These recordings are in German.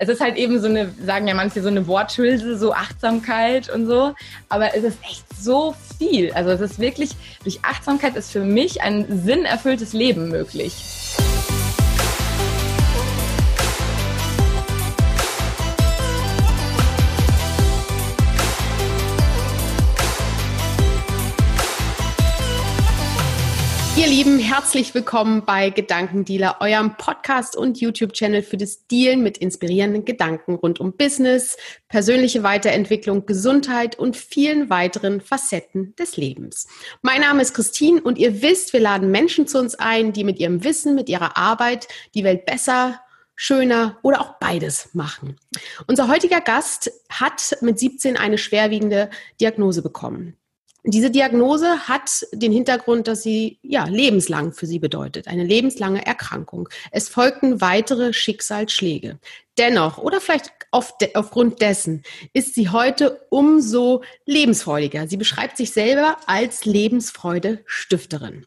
es ist halt eben so eine, sagen ja manche, so eine Worthülse, so Achtsamkeit und so. Aber es ist echt so viel. Also es ist wirklich, durch Achtsamkeit ist für mich ein sinnerfülltes Leben möglich. Ihr Lieben, herzlich willkommen bei Gedankendealer, eurem Podcast und YouTube-Channel für das Dealen mit inspirierenden Gedanken rund um Business, persönliche Weiterentwicklung, Gesundheit und vielen weiteren Facetten des Lebens. Mein Name ist Christine und ihr wisst, wir laden Menschen zu uns ein, die mit ihrem Wissen, mit ihrer Arbeit die Welt besser, schöner oder auch beides machen. Unser heutiger Gast hat mit 17 eine schwerwiegende Diagnose bekommen. Diese Diagnose hat den Hintergrund, dass sie ja lebenslang für sie bedeutet, eine lebenslange Erkrankung. Es folgten weitere Schicksalsschläge. Dennoch oder vielleicht auf de aufgrund dessen ist sie heute umso lebensfreudiger. Sie beschreibt sich selber als Lebensfreude-Stifterin.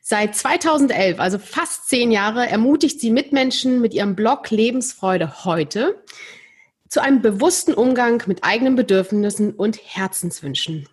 Seit 2011, also fast zehn Jahre, ermutigt sie Mitmenschen mit ihrem Blog Lebensfreude heute zu einem bewussten Umgang mit eigenen Bedürfnissen und Herzenswünschen.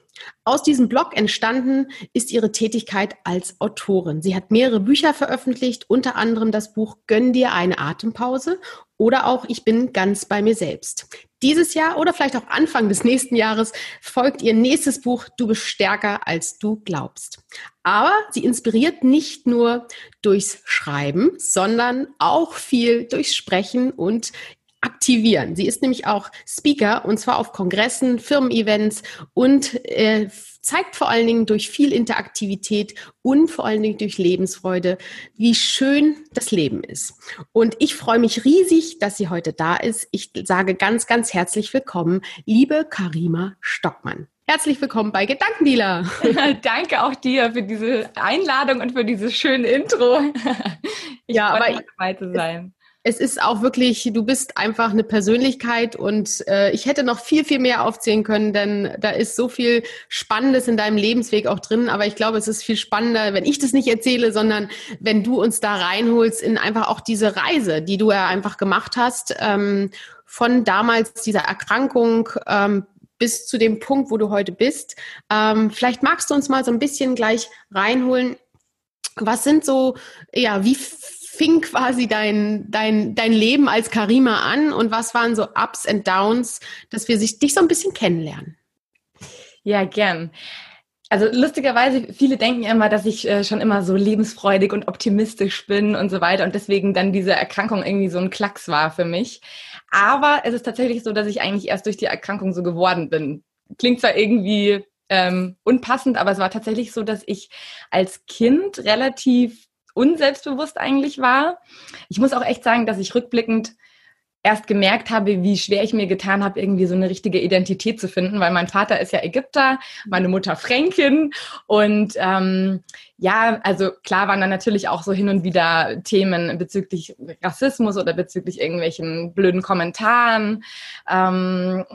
Aus diesem Blog entstanden ist ihre Tätigkeit als Autorin. Sie hat mehrere Bücher veröffentlicht, unter anderem das Buch Gönn dir eine Atempause oder auch Ich bin ganz bei mir selbst. Dieses Jahr oder vielleicht auch Anfang des nächsten Jahres folgt ihr nächstes Buch Du bist stärker als du glaubst. Aber sie inspiriert nicht nur durchs Schreiben, sondern auch viel durchs Sprechen und aktivieren. Sie ist nämlich auch Speaker und zwar auf Kongressen, Firmen-Events und äh, zeigt vor allen Dingen durch viel Interaktivität und vor allen Dingen durch Lebensfreude, wie schön das Leben ist. Und ich freue mich riesig, dass sie heute da ist. Ich sage ganz, ganz herzlich willkommen, liebe Karima Stockmann. Herzlich willkommen bei Gedankendealer. Danke auch dir für diese Einladung und für dieses schöne Intro. Ich ja, aber dabei zu sein es ist auch wirklich, du bist einfach eine Persönlichkeit und äh, ich hätte noch viel, viel mehr aufzählen können, denn da ist so viel Spannendes in deinem Lebensweg auch drin. Aber ich glaube, es ist viel spannender, wenn ich das nicht erzähle, sondern wenn du uns da reinholst in einfach auch diese Reise, die du ja einfach gemacht hast, ähm, von damals dieser Erkrankung ähm, bis zu dem Punkt, wo du heute bist. Ähm, vielleicht magst du uns mal so ein bisschen gleich reinholen. Was sind so, ja, wie fing quasi dein, dein, dein Leben als Karima an und was waren so Ups and Downs, dass wir sich dich so ein bisschen kennenlernen? Ja, gern. Also lustigerweise, viele denken immer, dass ich äh, schon immer so lebensfreudig und optimistisch bin und so weiter und deswegen dann diese Erkrankung irgendwie so ein Klacks war für mich. Aber es ist tatsächlich so, dass ich eigentlich erst durch die Erkrankung so geworden bin. Klingt zwar irgendwie ähm, unpassend, aber es war tatsächlich so, dass ich als Kind relativ unselbstbewusst eigentlich war. Ich muss auch echt sagen, dass ich rückblickend erst gemerkt habe, wie schwer ich mir getan habe, irgendwie so eine richtige Identität zu finden, weil mein Vater ist ja Ägypter, meine Mutter Fränkin und ähm, ja, also klar waren da natürlich auch so hin und wieder Themen bezüglich Rassismus oder bezüglich irgendwelchen blöden Kommentaren, ähm,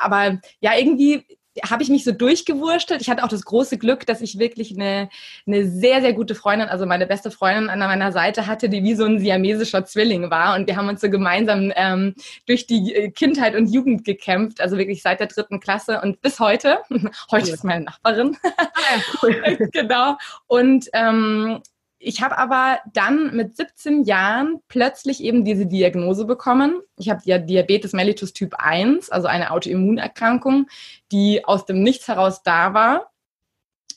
aber ja, irgendwie habe ich mich so durchgewurschtelt. Ich hatte auch das große Glück, dass ich wirklich eine, eine sehr, sehr gute Freundin, also meine beste Freundin an meiner Seite hatte, die wie so ein siamesischer Zwilling war. Und wir haben uns so gemeinsam ähm, durch die äh, Kindheit und Jugend gekämpft, also wirklich seit der dritten Klasse und bis heute. heute ist meine Nachbarin. Ah, genau. Und ähm, ich habe aber dann mit 17 Jahren plötzlich eben diese Diagnose bekommen. Ich habe ja Diabetes mellitus Typ 1, also eine Autoimmunerkrankung, die aus dem Nichts heraus da war.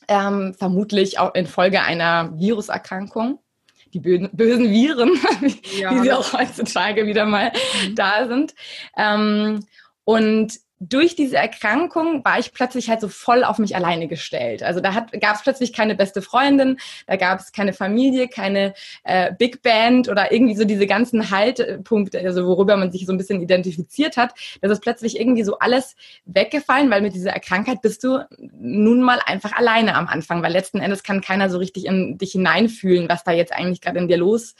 Ähm, vermutlich auch infolge einer Viruserkrankung. Die bösen, bösen Viren, ja, wie sie auch heutzutage wieder mal mhm. da sind. Ähm, und durch diese Erkrankung war ich plötzlich halt so voll auf mich alleine gestellt. Also da gab es plötzlich keine beste Freundin, da gab es keine Familie, keine äh, Big Band oder irgendwie so diese ganzen Haltpunkte, also worüber man sich so ein bisschen identifiziert hat. Das ist plötzlich irgendwie so alles weggefallen, weil mit dieser Erkrankheit bist du nun mal einfach alleine am Anfang, weil letzten Endes kann keiner so richtig in dich hineinfühlen, was da jetzt eigentlich gerade in dir los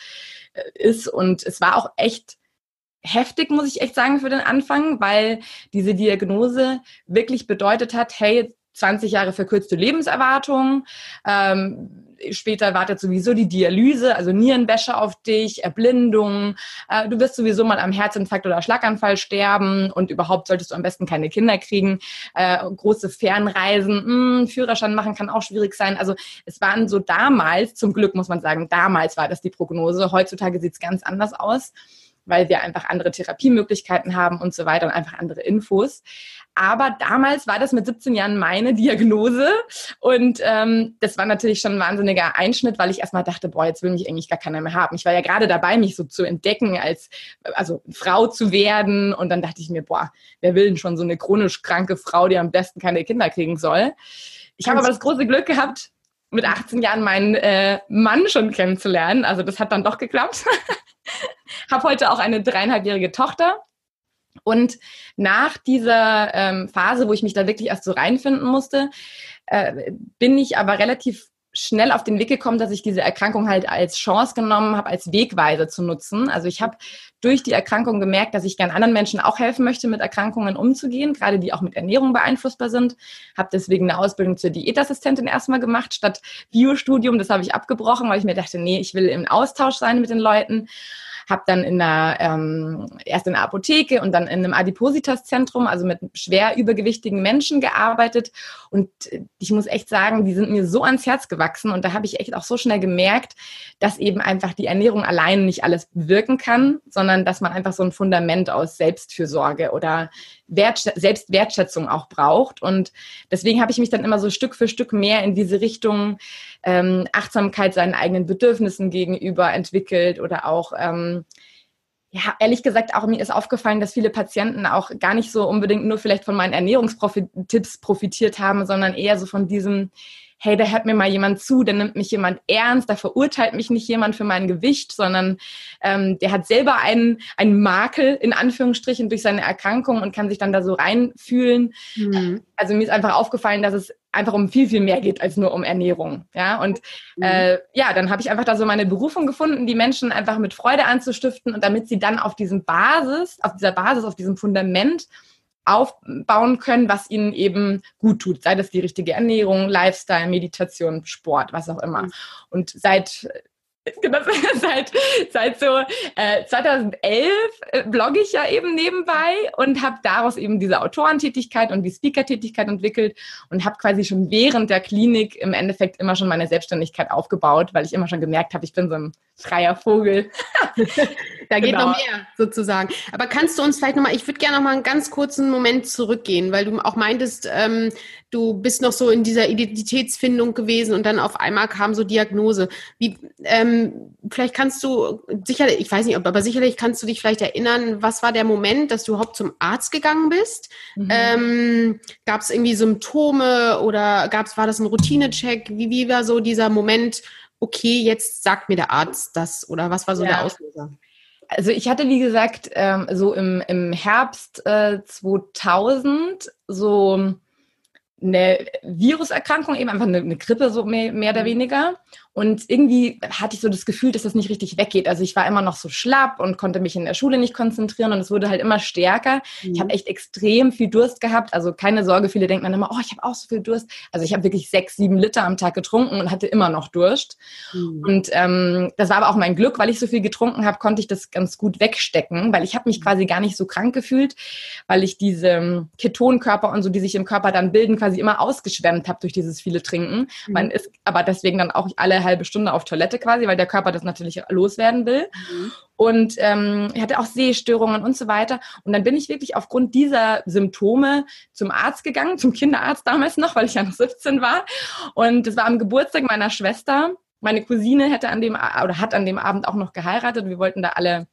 äh, ist. Und es war auch echt heftig, muss ich echt sagen, für den Anfang, weil diese Diagnose wirklich bedeutet hat, hey, 20 Jahre verkürzte Lebenserwartung. Ähm, später wartet sowieso die Dialyse, also Nierenwäsche auf dich, Erblindung. Äh, du wirst sowieso mal am Herzinfarkt oder Schlaganfall sterben und überhaupt solltest du am besten keine Kinder kriegen. Äh, große Fernreisen, mh, hm, Führerschein machen kann auch schwierig sein. Also es waren so damals, zum Glück muss man sagen, damals war das die Prognose. Heutzutage sieht es ganz anders aus weil wir einfach andere Therapiemöglichkeiten haben und so weiter und einfach andere Infos. Aber damals war das mit 17 Jahren meine Diagnose und ähm, das war natürlich schon ein wahnsinniger Einschnitt, weil ich erstmal dachte, boah, jetzt will mich eigentlich gar keiner mehr haben. Ich war ja gerade dabei, mich so zu entdecken, als also Frau zu werden und dann dachte ich mir, boah, wer will denn schon so eine chronisch kranke Frau, die am besten keine Kinder kriegen soll? Ich habe aber das große Glück gehabt, mit 18 Jahren meinen äh, Mann schon kennenzulernen. Also das hat dann doch geklappt. habe heute auch eine dreieinhalbjährige Tochter. Und nach dieser ähm, Phase, wo ich mich da wirklich erst so reinfinden musste, äh, bin ich aber relativ schnell auf den Weg gekommen, dass ich diese Erkrankung halt als Chance genommen habe, als Wegweise zu nutzen. Also ich habe durch die Erkrankung gemerkt, dass ich gern anderen Menschen auch helfen möchte, mit Erkrankungen umzugehen, gerade die auch mit Ernährung beeinflussbar sind. Habe deswegen eine Ausbildung zur Diätassistentin erstmal gemacht, statt Biostudium. Das habe ich abgebrochen, weil ich mir dachte, nee, ich will im Austausch sein mit den Leuten habe dann in einer, ähm, erst in der Apotheke und dann in einem Adipositas-Zentrum, also mit schwer übergewichtigen Menschen gearbeitet. Und ich muss echt sagen, die sind mir so ans Herz gewachsen und da habe ich echt auch so schnell gemerkt, dass eben einfach die Ernährung allein nicht alles bewirken kann, sondern dass man einfach so ein Fundament aus Selbstfürsorge oder Wertsch Selbstwertschätzung auch braucht. Und deswegen habe ich mich dann immer so Stück für Stück mehr in diese Richtung ähm, Achtsamkeit seinen eigenen Bedürfnissen gegenüber entwickelt oder auch ähm, ja, ehrlich gesagt, auch mir ist aufgefallen, dass viele Patienten auch gar nicht so unbedingt nur vielleicht von meinen Ernährungstipps profitiert haben, sondern eher so von diesem, hey, da hört mir mal jemand zu, da nimmt mich jemand ernst, da verurteilt mich nicht jemand für mein Gewicht, sondern ähm, der hat selber einen, einen Makel in Anführungsstrichen durch seine Erkrankung und kann sich dann da so reinfühlen. Mhm. Also mir ist einfach aufgefallen, dass es einfach um viel, viel mehr geht als nur um Ernährung. Ja, und mhm. äh, ja, dann habe ich einfach da so meine Berufung gefunden, die Menschen einfach mit Freude anzustiften und damit sie dann auf diesem Basis, auf dieser Basis, auf diesem Fundament aufbauen können, was ihnen eben gut tut. Sei das die richtige Ernährung, Lifestyle, Meditation, Sport, was auch immer. Mhm. Und seit Genau, seit, seit so äh, 2011 äh, blogge ich ja eben nebenbei und habe daraus eben diese Autorentätigkeit und die Speaker-Tätigkeit entwickelt und habe quasi schon während der Klinik im Endeffekt immer schon meine Selbstständigkeit aufgebaut, weil ich immer schon gemerkt habe, ich bin so ein freier Vogel. da geht genau. noch mehr sozusagen. Aber kannst du uns vielleicht nochmal, ich würde gerne nochmal einen ganz kurzen Moment zurückgehen, weil du auch meintest, ähm, du bist noch so in dieser Identitätsfindung gewesen und dann auf einmal kam so Diagnose. Wie, ähm, vielleicht kannst du sicherlich, ich weiß nicht, aber sicherlich kannst du dich vielleicht erinnern, was war der Moment, dass du überhaupt zum Arzt gegangen bist? Mhm. Ähm, gab es irgendwie Symptome oder gab's, war das ein Routinecheck? Wie, wie war so dieser Moment, okay, jetzt sagt mir der Arzt das oder was war so ja. der Auslöser? Also ich hatte, wie gesagt, ähm, so im, im Herbst äh, 2000 so eine Viruserkrankung, eben einfach eine, eine Grippe, so mehr, mehr oder mhm. weniger. Und irgendwie hatte ich so das Gefühl, dass das nicht richtig weggeht. Also ich war immer noch so schlapp und konnte mich in der Schule nicht konzentrieren und es wurde halt immer stärker. Mhm. Ich habe echt extrem viel Durst gehabt. Also keine Sorge, viele denken dann immer, oh, ich habe auch so viel Durst. Also ich habe wirklich sechs, sieben Liter am Tag getrunken und hatte immer noch Durst. Mhm. Und ähm, das war aber auch mein Glück, weil ich so viel getrunken habe, konnte ich das ganz gut wegstecken, weil ich habe mich quasi gar nicht so krank gefühlt, weil ich diese ähm, Ketonkörper und so, die sich im Körper dann bilden, quasi immer ausgeschwemmt habe durch dieses viele Trinken. Mhm. Man ist aber deswegen dann auch alle halbe Stunde auf Toilette quasi, weil der Körper das natürlich loswerden will. Mhm. Und ähm, er hatte auch Sehstörungen und so weiter. Und dann bin ich wirklich aufgrund dieser Symptome zum Arzt gegangen, zum Kinderarzt damals noch, weil ich ja noch 17 war. Und das war am Geburtstag meiner Schwester. Meine Cousine hätte an dem oder hat an dem Abend auch noch geheiratet. Wir wollten da alle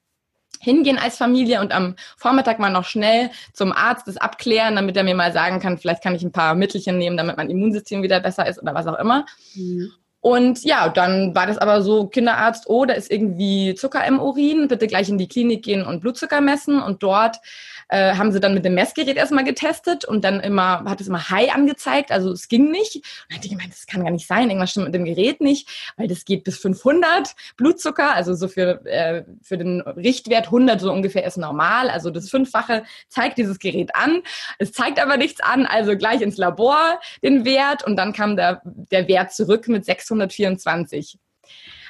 hingehen als Familie und am Vormittag mal noch schnell zum Arzt das abklären, damit er mir mal sagen kann, vielleicht kann ich ein paar Mittelchen nehmen, damit mein Immunsystem wieder besser ist oder was auch immer. Mhm. Und ja, dann war das aber so, Kinderarzt, oh, da ist irgendwie Zucker im Urin, bitte gleich in die Klinik gehen und Blutzucker messen. Und dort äh, haben sie dann mit dem Messgerät erstmal getestet und dann immer, hat es immer High angezeigt, also es ging nicht. Und dann hatte ich gemeint, das kann gar nicht sein, irgendwas stimmt mit dem Gerät nicht, weil das geht bis 500 Blutzucker, also so für, äh, für den Richtwert 100 so ungefähr ist normal, also das Fünffache zeigt dieses Gerät an. Es zeigt aber nichts an, also gleich ins Labor den Wert und dann kam der, der Wert zurück mit 624.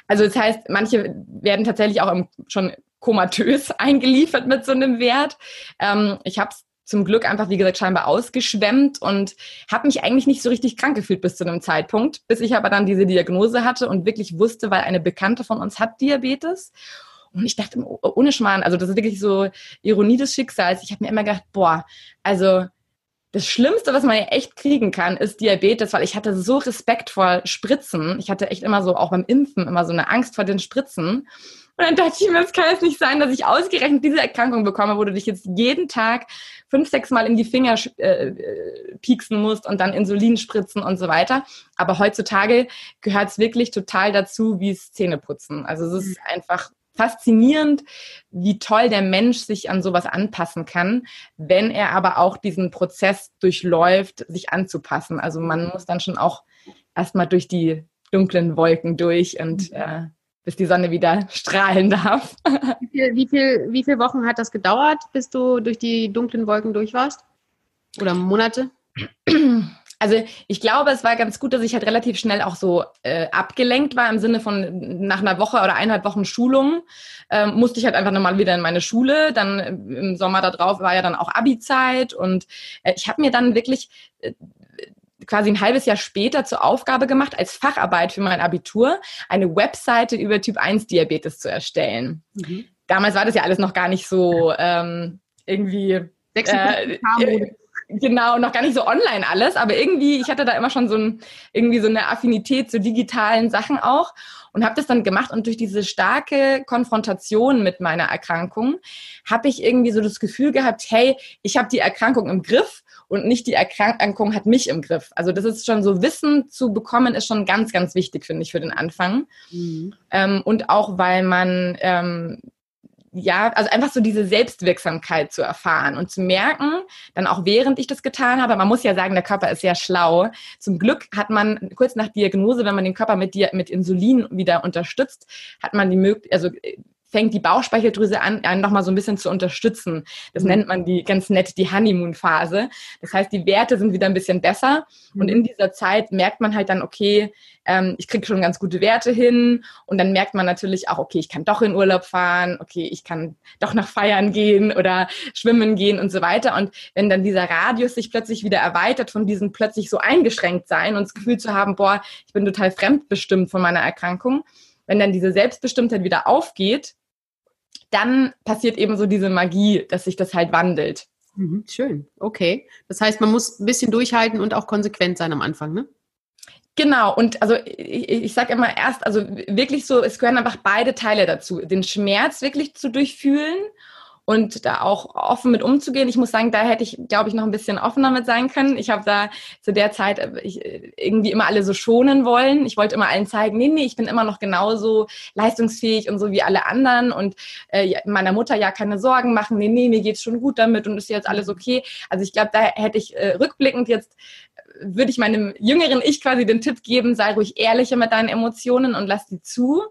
Also das heißt, manche werden tatsächlich auch im, schon komatös eingeliefert mit so einem Wert. Ähm, ich habe es zum Glück einfach, wie gesagt, scheinbar ausgeschwemmt und habe mich eigentlich nicht so richtig krank gefühlt bis zu einem Zeitpunkt, bis ich aber dann diese Diagnose hatte und wirklich wusste, weil eine Bekannte von uns hat Diabetes. Und ich dachte, oh, ohne Schmarrn, also das ist wirklich so Ironie des Schicksals. Ich habe mir immer gedacht, boah, also das Schlimmste, was man ja echt kriegen kann, ist Diabetes, weil ich hatte so Respekt vor Spritzen. Ich hatte echt immer so, auch beim Impfen, immer so eine Angst vor den Spritzen. Und dann dachte ich mir, es kann jetzt nicht sein, dass ich ausgerechnet diese Erkrankung bekomme, wo du dich jetzt jeden Tag fünf, sechs Mal in die Finger äh, äh, pieksen musst und dann Insulin spritzen und so weiter. Aber heutzutage gehört es wirklich total dazu, wie es Zähneputzen. Also es ist mhm. einfach faszinierend, wie toll der Mensch sich an sowas anpassen kann, wenn er aber auch diesen Prozess durchläuft, sich anzupassen. Also man muss dann schon auch erstmal durch die dunklen Wolken durch und mhm. äh, bis die Sonne wieder strahlen darf. Wie, viel, wie, viel, wie viele Wochen hat das gedauert, bis du durch die dunklen Wolken durch warst? Oder Monate? Also ich glaube, es war ganz gut, dass ich halt relativ schnell auch so äh, abgelenkt war im Sinne von nach einer Woche oder eineinhalb Wochen Schulung ähm, musste ich halt einfach nochmal wieder in meine Schule. Dann äh, im Sommer darauf war ja dann auch Abi-Zeit und äh, ich habe mir dann wirklich äh, quasi ein halbes Jahr später zur Aufgabe gemacht, als Facharbeit für mein Abitur eine Webseite über Typ 1 Diabetes zu erstellen. Mhm. Damals war das ja alles noch gar nicht so ähm, irgendwie. Äh, genau, noch gar nicht so online alles, aber irgendwie, ich hatte da immer schon so ein, irgendwie so eine Affinität zu digitalen Sachen auch und habe das dann gemacht und durch diese starke Konfrontation mit meiner Erkrankung habe ich irgendwie so das Gefühl gehabt, hey, ich habe die Erkrankung im Griff und nicht die Erkrankung hat mich im Griff. Also das ist schon so Wissen zu bekommen, ist schon ganz, ganz wichtig, finde ich, für den Anfang. Mhm. Ähm, und auch, weil man ähm, ja, also einfach so diese Selbstwirksamkeit zu erfahren und zu merken, dann auch während ich das getan habe, man muss ja sagen, der Körper ist sehr schlau. Zum Glück hat man kurz nach Diagnose, wenn man den Körper mit, mit Insulin wieder unterstützt, hat man die Möglichkeit, also fängt die Bauchspeicheldrüse an, einen nochmal so ein bisschen zu unterstützen. Das mhm. nennt man die ganz nett die Honeymoon-Phase. Das heißt, die Werte sind wieder ein bisschen besser. Mhm. Und in dieser Zeit merkt man halt dann, okay, ähm, ich kriege schon ganz gute Werte hin. Und dann merkt man natürlich auch, okay, ich kann doch in Urlaub fahren, okay, ich kann doch nach Feiern gehen oder schwimmen gehen und so weiter. Und wenn dann dieser Radius sich plötzlich wieder erweitert von diesem plötzlich so eingeschränkt sein und das Gefühl zu haben, boah, ich bin total fremdbestimmt von meiner Erkrankung, wenn dann diese Selbstbestimmtheit wieder aufgeht, dann passiert eben so diese Magie, dass sich das halt wandelt. Mhm, schön, okay. Das heißt, man muss ein bisschen durchhalten und auch konsequent sein am Anfang, ne? Genau, und also ich, ich sage immer erst, also wirklich so, es gehören einfach beide Teile dazu. Den Schmerz wirklich zu durchfühlen und da auch offen mit umzugehen. Ich muss sagen, da hätte ich, glaube ich, noch ein bisschen offener mit sein können. Ich habe da zu der Zeit äh, äh, irgendwie immer alle so schonen wollen. Ich wollte immer allen zeigen, nee, nee, ich bin immer noch genauso leistungsfähig und so wie alle anderen und äh, meiner Mutter ja keine Sorgen machen. Nee, nee, mir geht's schon gut damit und ist jetzt alles okay. Also ich glaube, da hätte ich äh, rückblickend jetzt äh, würde ich meinem jüngeren Ich quasi den Tipp geben, sei ruhig ehrlicher mit deinen Emotionen und lass die zu.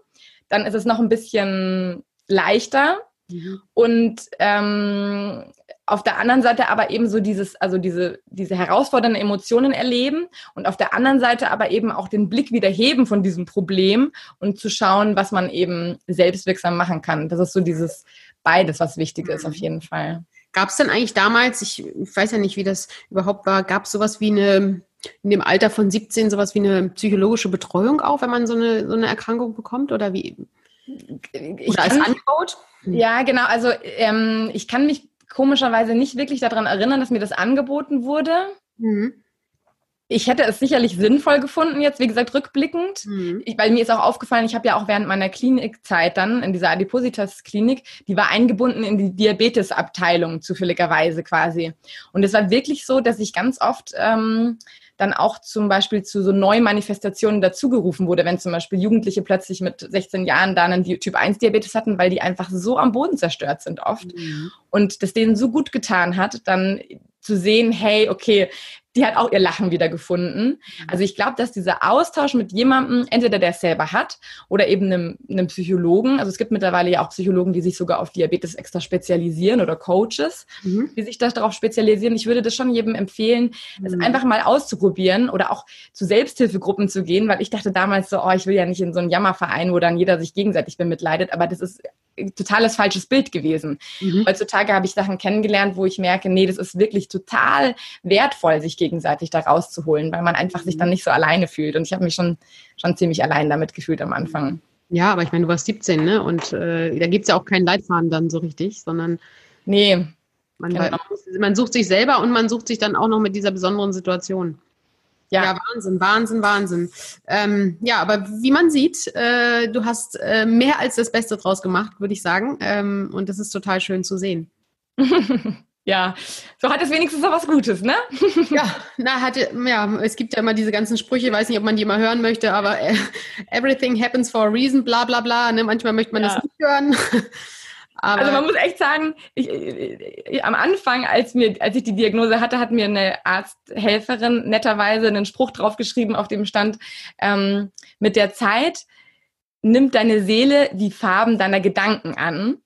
Dann ist es noch ein bisschen leichter Mhm. Und ähm, auf der anderen Seite aber eben so dieses, also diese, diese herausfordernden Emotionen erleben und auf der anderen Seite aber eben auch den Blick wieder heben von diesem Problem und zu schauen, was man eben selbstwirksam machen kann. Das ist so dieses beides, was wichtig ist, auf mhm. jeden Fall. Gab es denn eigentlich damals, ich weiß ja nicht, wie das überhaupt war, gab es sowas wie eine, in dem Alter von 17, sowas wie eine psychologische Betreuung auch, wenn man so eine, so eine Erkrankung bekommt? Oder wie? Oder als Angebot? Ja, genau. Also ähm, ich kann mich komischerweise nicht wirklich daran erinnern, dass mir das angeboten wurde. Mhm. Ich hätte es sicherlich sinnvoll gefunden, jetzt, wie gesagt, rückblickend. Mhm. Ich, weil mir ist auch aufgefallen, ich habe ja auch während meiner Klinikzeit dann in dieser Adipositas-Klinik, die war eingebunden in die Diabetesabteilung, zufälligerweise quasi. Und es war wirklich so, dass ich ganz oft ähm, dann auch zum Beispiel zu so Neumanifestationen dazugerufen wurde, wenn zum Beispiel Jugendliche plötzlich mit 16 Jahren dann einen Typ-1-Diabetes hatten, weil die einfach so am Boden zerstört sind oft. Mhm. Und das denen so gut getan hat, dann zu sehen, hey, okay, die hat auch ihr Lachen wieder gefunden. Mhm. Also ich glaube, dass dieser Austausch mit jemandem, entweder der es selber hat oder eben einem, einem Psychologen, also es gibt mittlerweile ja auch Psychologen, die sich sogar auf Diabetes extra spezialisieren oder Coaches, mhm. die sich darauf spezialisieren. Ich würde das schon jedem empfehlen, mhm. es einfach mal auszuprobieren oder auch zu Selbsthilfegruppen zu gehen, weil ich dachte damals so, oh, ich will ja nicht in so einen Jammerverein, wo dann jeder sich gegenseitig bemitleidet, aber das ist totales falsches Bild gewesen. Mhm. Heutzutage habe ich Sachen kennengelernt, wo ich merke, nee, das ist wirklich total wertvoll, sich gegenseitig da rauszuholen, weil man einfach sich dann nicht so alleine fühlt. Und ich habe mich schon, schon ziemlich allein damit gefühlt am Anfang. Ja, aber ich meine, du warst 17, ne? Und äh, da gibt es ja auch keinen Leitfaden dann so richtig, sondern. Nee. Man, genau. man sucht sich selber und man sucht sich dann auch noch mit dieser besonderen Situation. Ja. ja, Wahnsinn, Wahnsinn, Wahnsinn. Ähm, ja, aber wie man sieht, äh, du hast äh, mehr als das Beste draus gemacht, würde ich sagen. Ähm, und das ist total schön zu sehen. ja, so hat es wenigstens noch was Gutes, ne? ja, na, hatte, ja, es gibt ja immer diese ganzen Sprüche, ich weiß nicht, ob man die mal hören möchte, aber äh, everything happens for a reason, bla bla bla. Ne? Manchmal möchte man ja. das nicht hören. Aber also man muss echt sagen, ich, ich, am Anfang, als, mir, als ich die Diagnose hatte, hat mir eine Arzthelferin netterweise einen Spruch draufgeschrieben, auf dem stand, ähm, mit der Zeit nimmt deine Seele die Farben deiner Gedanken an.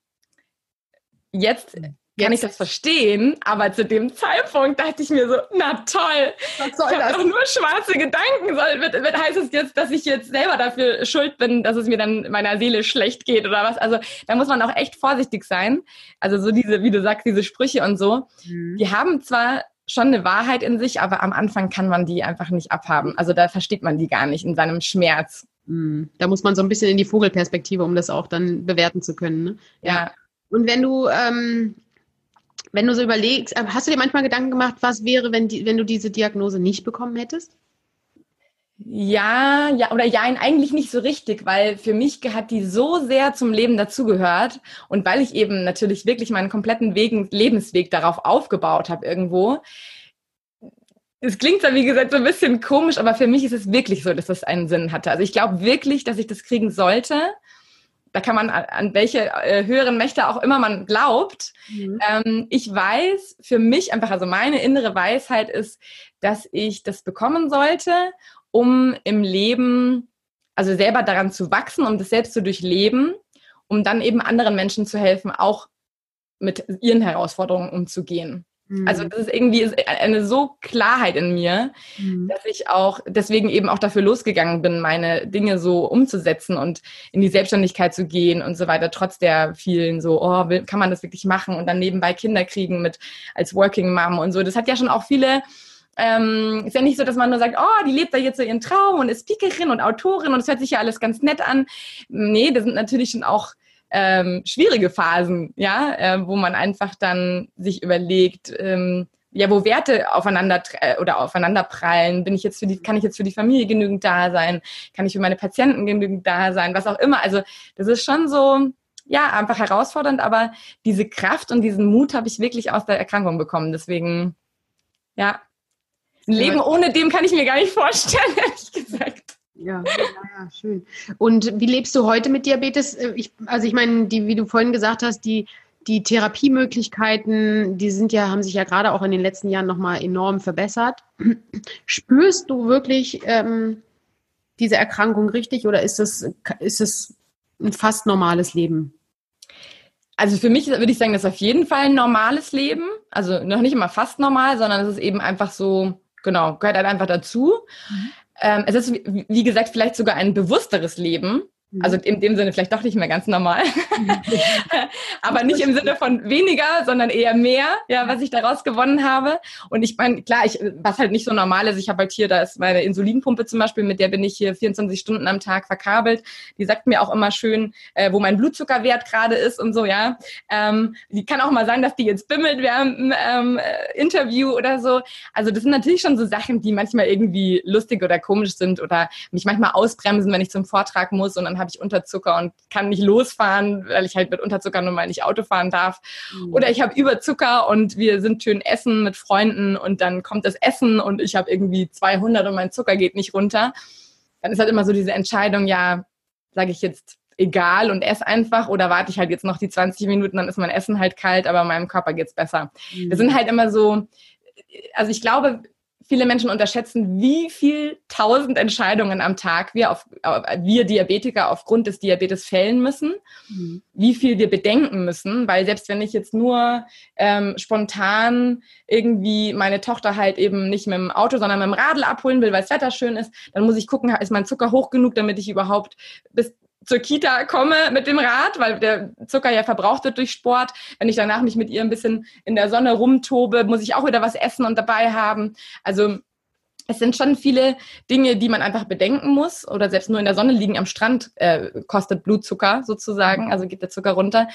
Jetzt kann ich das verstehen, aber zu dem Zeitpunkt dachte ich mir so, na toll, ich habe doch nur schwarze Gedanken. Soll, wird, wird, heißt es jetzt, dass ich jetzt selber dafür schuld bin, dass es mir dann meiner Seele schlecht geht oder was? Also da muss man auch echt vorsichtig sein. Also so diese, wie du sagst, diese Sprüche und so, mhm. die haben zwar schon eine Wahrheit in sich, aber am Anfang kann man die einfach nicht abhaben. Also da versteht man die gar nicht in seinem Schmerz. Mhm. Da muss man so ein bisschen in die Vogelperspektive, um das auch dann bewerten zu können. Ne? Ja. ja. Und wenn du ähm, wenn du so überlegst, äh, hast du dir manchmal Gedanken gemacht, was wäre, wenn, die, wenn du diese Diagnose nicht bekommen hättest? Ja, ja, oder ja, eigentlich nicht so richtig, weil für mich hat die so sehr zum Leben dazugehört und weil ich eben natürlich wirklich meinen kompletten Wegen, Lebensweg darauf aufgebaut habe irgendwo. Es klingt zwar, wie gesagt, so ein bisschen komisch, aber für mich ist es wirklich so, dass das einen Sinn hatte. Also ich glaube wirklich, dass ich das kriegen sollte da kann man an welche äh, höheren Mächte auch immer man glaubt. Mhm. Ähm, ich weiß für mich einfach, also meine innere Weisheit ist, dass ich das bekommen sollte, um im Leben, also selber daran zu wachsen, um das selbst zu durchleben, um dann eben anderen Menschen zu helfen, auch mit ihren Herausforderungen umzugehen. Also mhm. das ist irgendwie eine so Klarheit in mir, mhm. dass ich auch deswegen eben auch dafür losgegangen bin, meine Dinge so umzusetzen und in die Selbstständigkeit zu gehen und so weiter, trotz der vielen so, oh, kann man das wirklich machen und dann nebenbei Kinder kriegen mit als Working Mom und so. Das hat ja schon auch viele ähm, ist ja nicht so, dass man nur sagt, oh, die lebt da jetzt so ihren Traum und ist Speakerin und Autorin und es hört sich ja alles ganz nett an. Nee, das sind natürlich schon auch ähm, schwierige Phasen, ja, äh, wo man einfach dann sich überlegt, ähm, ja, wo Werte aufeinander äh, oder aufeinander prallen, bin ich jetzt für die, kann ich jetzt für die Familie genügend da sein, kann ich für meine Patienten genügend da sein, was auch immer. Also das ist schon so, ja, einfach herausfordernd, aber diese Kraft und diesen Mut habe ich wirklich aus der Erkrankung bekommen. Deswegen, ja, ein Leben ohne dem kann ich mir gar nicht vorstellen, ehrlich gesagt. Ja, ja, schön. Und wie lebst du heute mit Diabetes? Äh, ich, also ich meine, die, wie du vorhin gesagt hast, die, die Therapiemöglichkeiten, die sind ja, haben sich ja gerade auch in den letzten Jahren nochmal enorm verbessert. Spürst du wirklich ähm, diese Erkrankung richtig oder ist es, ist es ein fast normales Leben? Also für mich würde ich sagen, das ist auf jeden Fall ein normales Leben. Also noch nicht immer fast normal, sondern es ist eben einfach so, genau, gehört halt einfach dazu. Mhm. Ähm, es ist, wie gesagt, vielleicht sogar ein bewussteres Leben. Also in dem Sinne vielleicht doch nicht mehr ganz normal. Aber nicht im Sinne von weniger, sondern eher mehr, ja, was ich daraus gewonnen habe. Und ich meine, klar, ich, was halt nicht so normal ist, ich habe halt hier, da ist meine Insulinpumpe zum Beispiel, mit der bin ich hier 24 Stunden am Tag verkabelt. Die sagt mir auch immer schön, äh, wo mein Blutzuckerwert gerade ist und so, ja. Ähm, die kann auch mal sagen, dass die jetzt bimmelt während einem ähm, äh, Interview oder so. Also das sind natürlich schon so Sachen, die manchmal irgendwie lustig oder komisch sind oder mich manchmal ausbremsen, wenn ich zum Vortrag muss und dann habe ich Unterzucker und kann nicht losfahren, weil ich halt mit Unterzucker nun mal nicht Auto fahren darf. Mhm. Oder ich habe Überzucker und wir sind schön essen mit Freunden und dann kommt das Essen und ich habe irgendwie 200 und mein Zucker geht nicht runter. Dann ist halt immer so diese Entscheidung, ja, sage ich jetzt egal und esse einfach oder warte ich halt jetzt noch die 20 Minuten, dann ist mein Essen halt kalt, aber meinem Körper geht's besser. Mhm. Das sind halt immer so, also ich glaube, viele Menschen unterschätzen, wie viel tausend Entscheidungen am Tag wir, auf, wir Diabetiker aufgrund des Diabetes fällen müssen, mhm. wie viel wir bedenken müssen, weil selbst wenn ich jetzt nur ähm, spontan irgendwie meine Tochter halt eben nicht mit dem Auto, sondern mit dem Radl abholen will, weil das Wetter schön ist, dann muss ich gucken, ist mein Zucker hoch genug, damit ich überhaupt bis zur Kita komme mit dem Rad, weil der Zucker ja verbraucht wird durch Sport. Wenn ich danach mich mit ihr ein bisschen in der Sonne rumtobe, muss ich auch wieder was essen und dabei haben. Also es sind schon viele Dinge, die man einfach bedenken muss. Oder selbst nur in der Sonne liegen am Strand äh, kostet Blutzucker sozusagen, also geht der Zucker runter.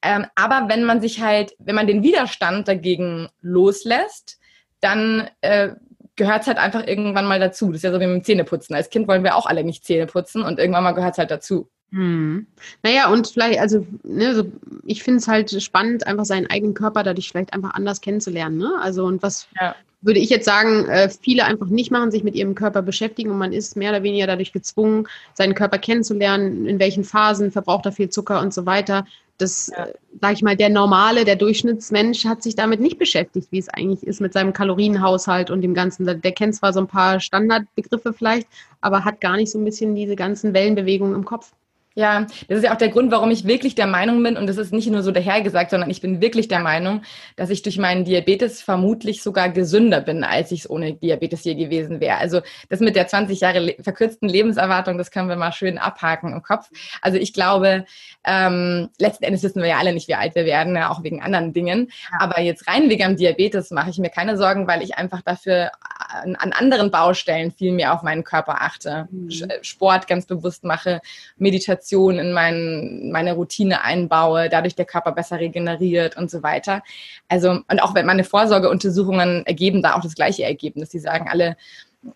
Ähm, aber wenn man sich halt, wenn man den Widerstand dagegen loslässt, dann äh, gehört es halt einfach irgendwann mal dazu. Das ist ja so wie mit dem Zähneputzen. Als Kind wollen wir auch alle nicht Zähne putzen und irgendwann mal gehört es halt dazu. Hm. Naja, und vielleicht, also, ne, so, ich finde es halt spannend, einfach seinen eigenen Körper dadurch vielleicht einfach anders kennenzulernen. Ne? Also, und was ja. würde ich jetzt sagen, äh, viele einfach nicht machen, sich mit ihrem Körper beschäftigen und man ist mehr oder weniger dadurch gezwungen, seinen Körper kennenzulernen, in welchen Phasen verbraucht er viel Zucker und so weiter. Das, ja. äh, sag ich mal, der normale, der Durchschnittsmensch hat sich damit nicht beschäftigt, wie es eigentlich ist mit seinem Kalorienhaushalt und dem Ganzen. Der, der kennt zwar so ein paar Standardbegriffe vielleicht, aber hat gar nicht so ein bisschen diese ganzen Wellenbewegungen im Kopf. Ja, das ist ja auch der Grund, warum ich wirklich der Meinung bin, und das ist nicht nur so dahergesagt, sondern ich bin wirklich der Meinung, dass ich durch meinen Diabetes vermutlich sogar gesünder bin, als ich es ohne Diabetes je gewesen wäre. Also das mit der 20 Jahre le verkürzten Lebenserwartung, das können wir mal schön abhaken im Kopf. Also ich glaube, ähm, letzten Endes wissen wir ja alle nicht, wie alt wir werden, ja, auch wegen anderen Dingen. Aber jetzt rein wegen dem Diabetes mache ich mir keine Sorgen, weil ich einfach dafür an, an anderen Baustellen viel mehr auf meinen Körper achte. Mhm. Sport ganz bewusst mache, Meditation Meditation in mein, meine Routine einbaue, dadurch der Körper besser regeneriert und so weiter. Also, und auch wenn meine Vorsorgeuntersuchungen ergeben da auch das gleiche Ergebnis. Die sagen alle,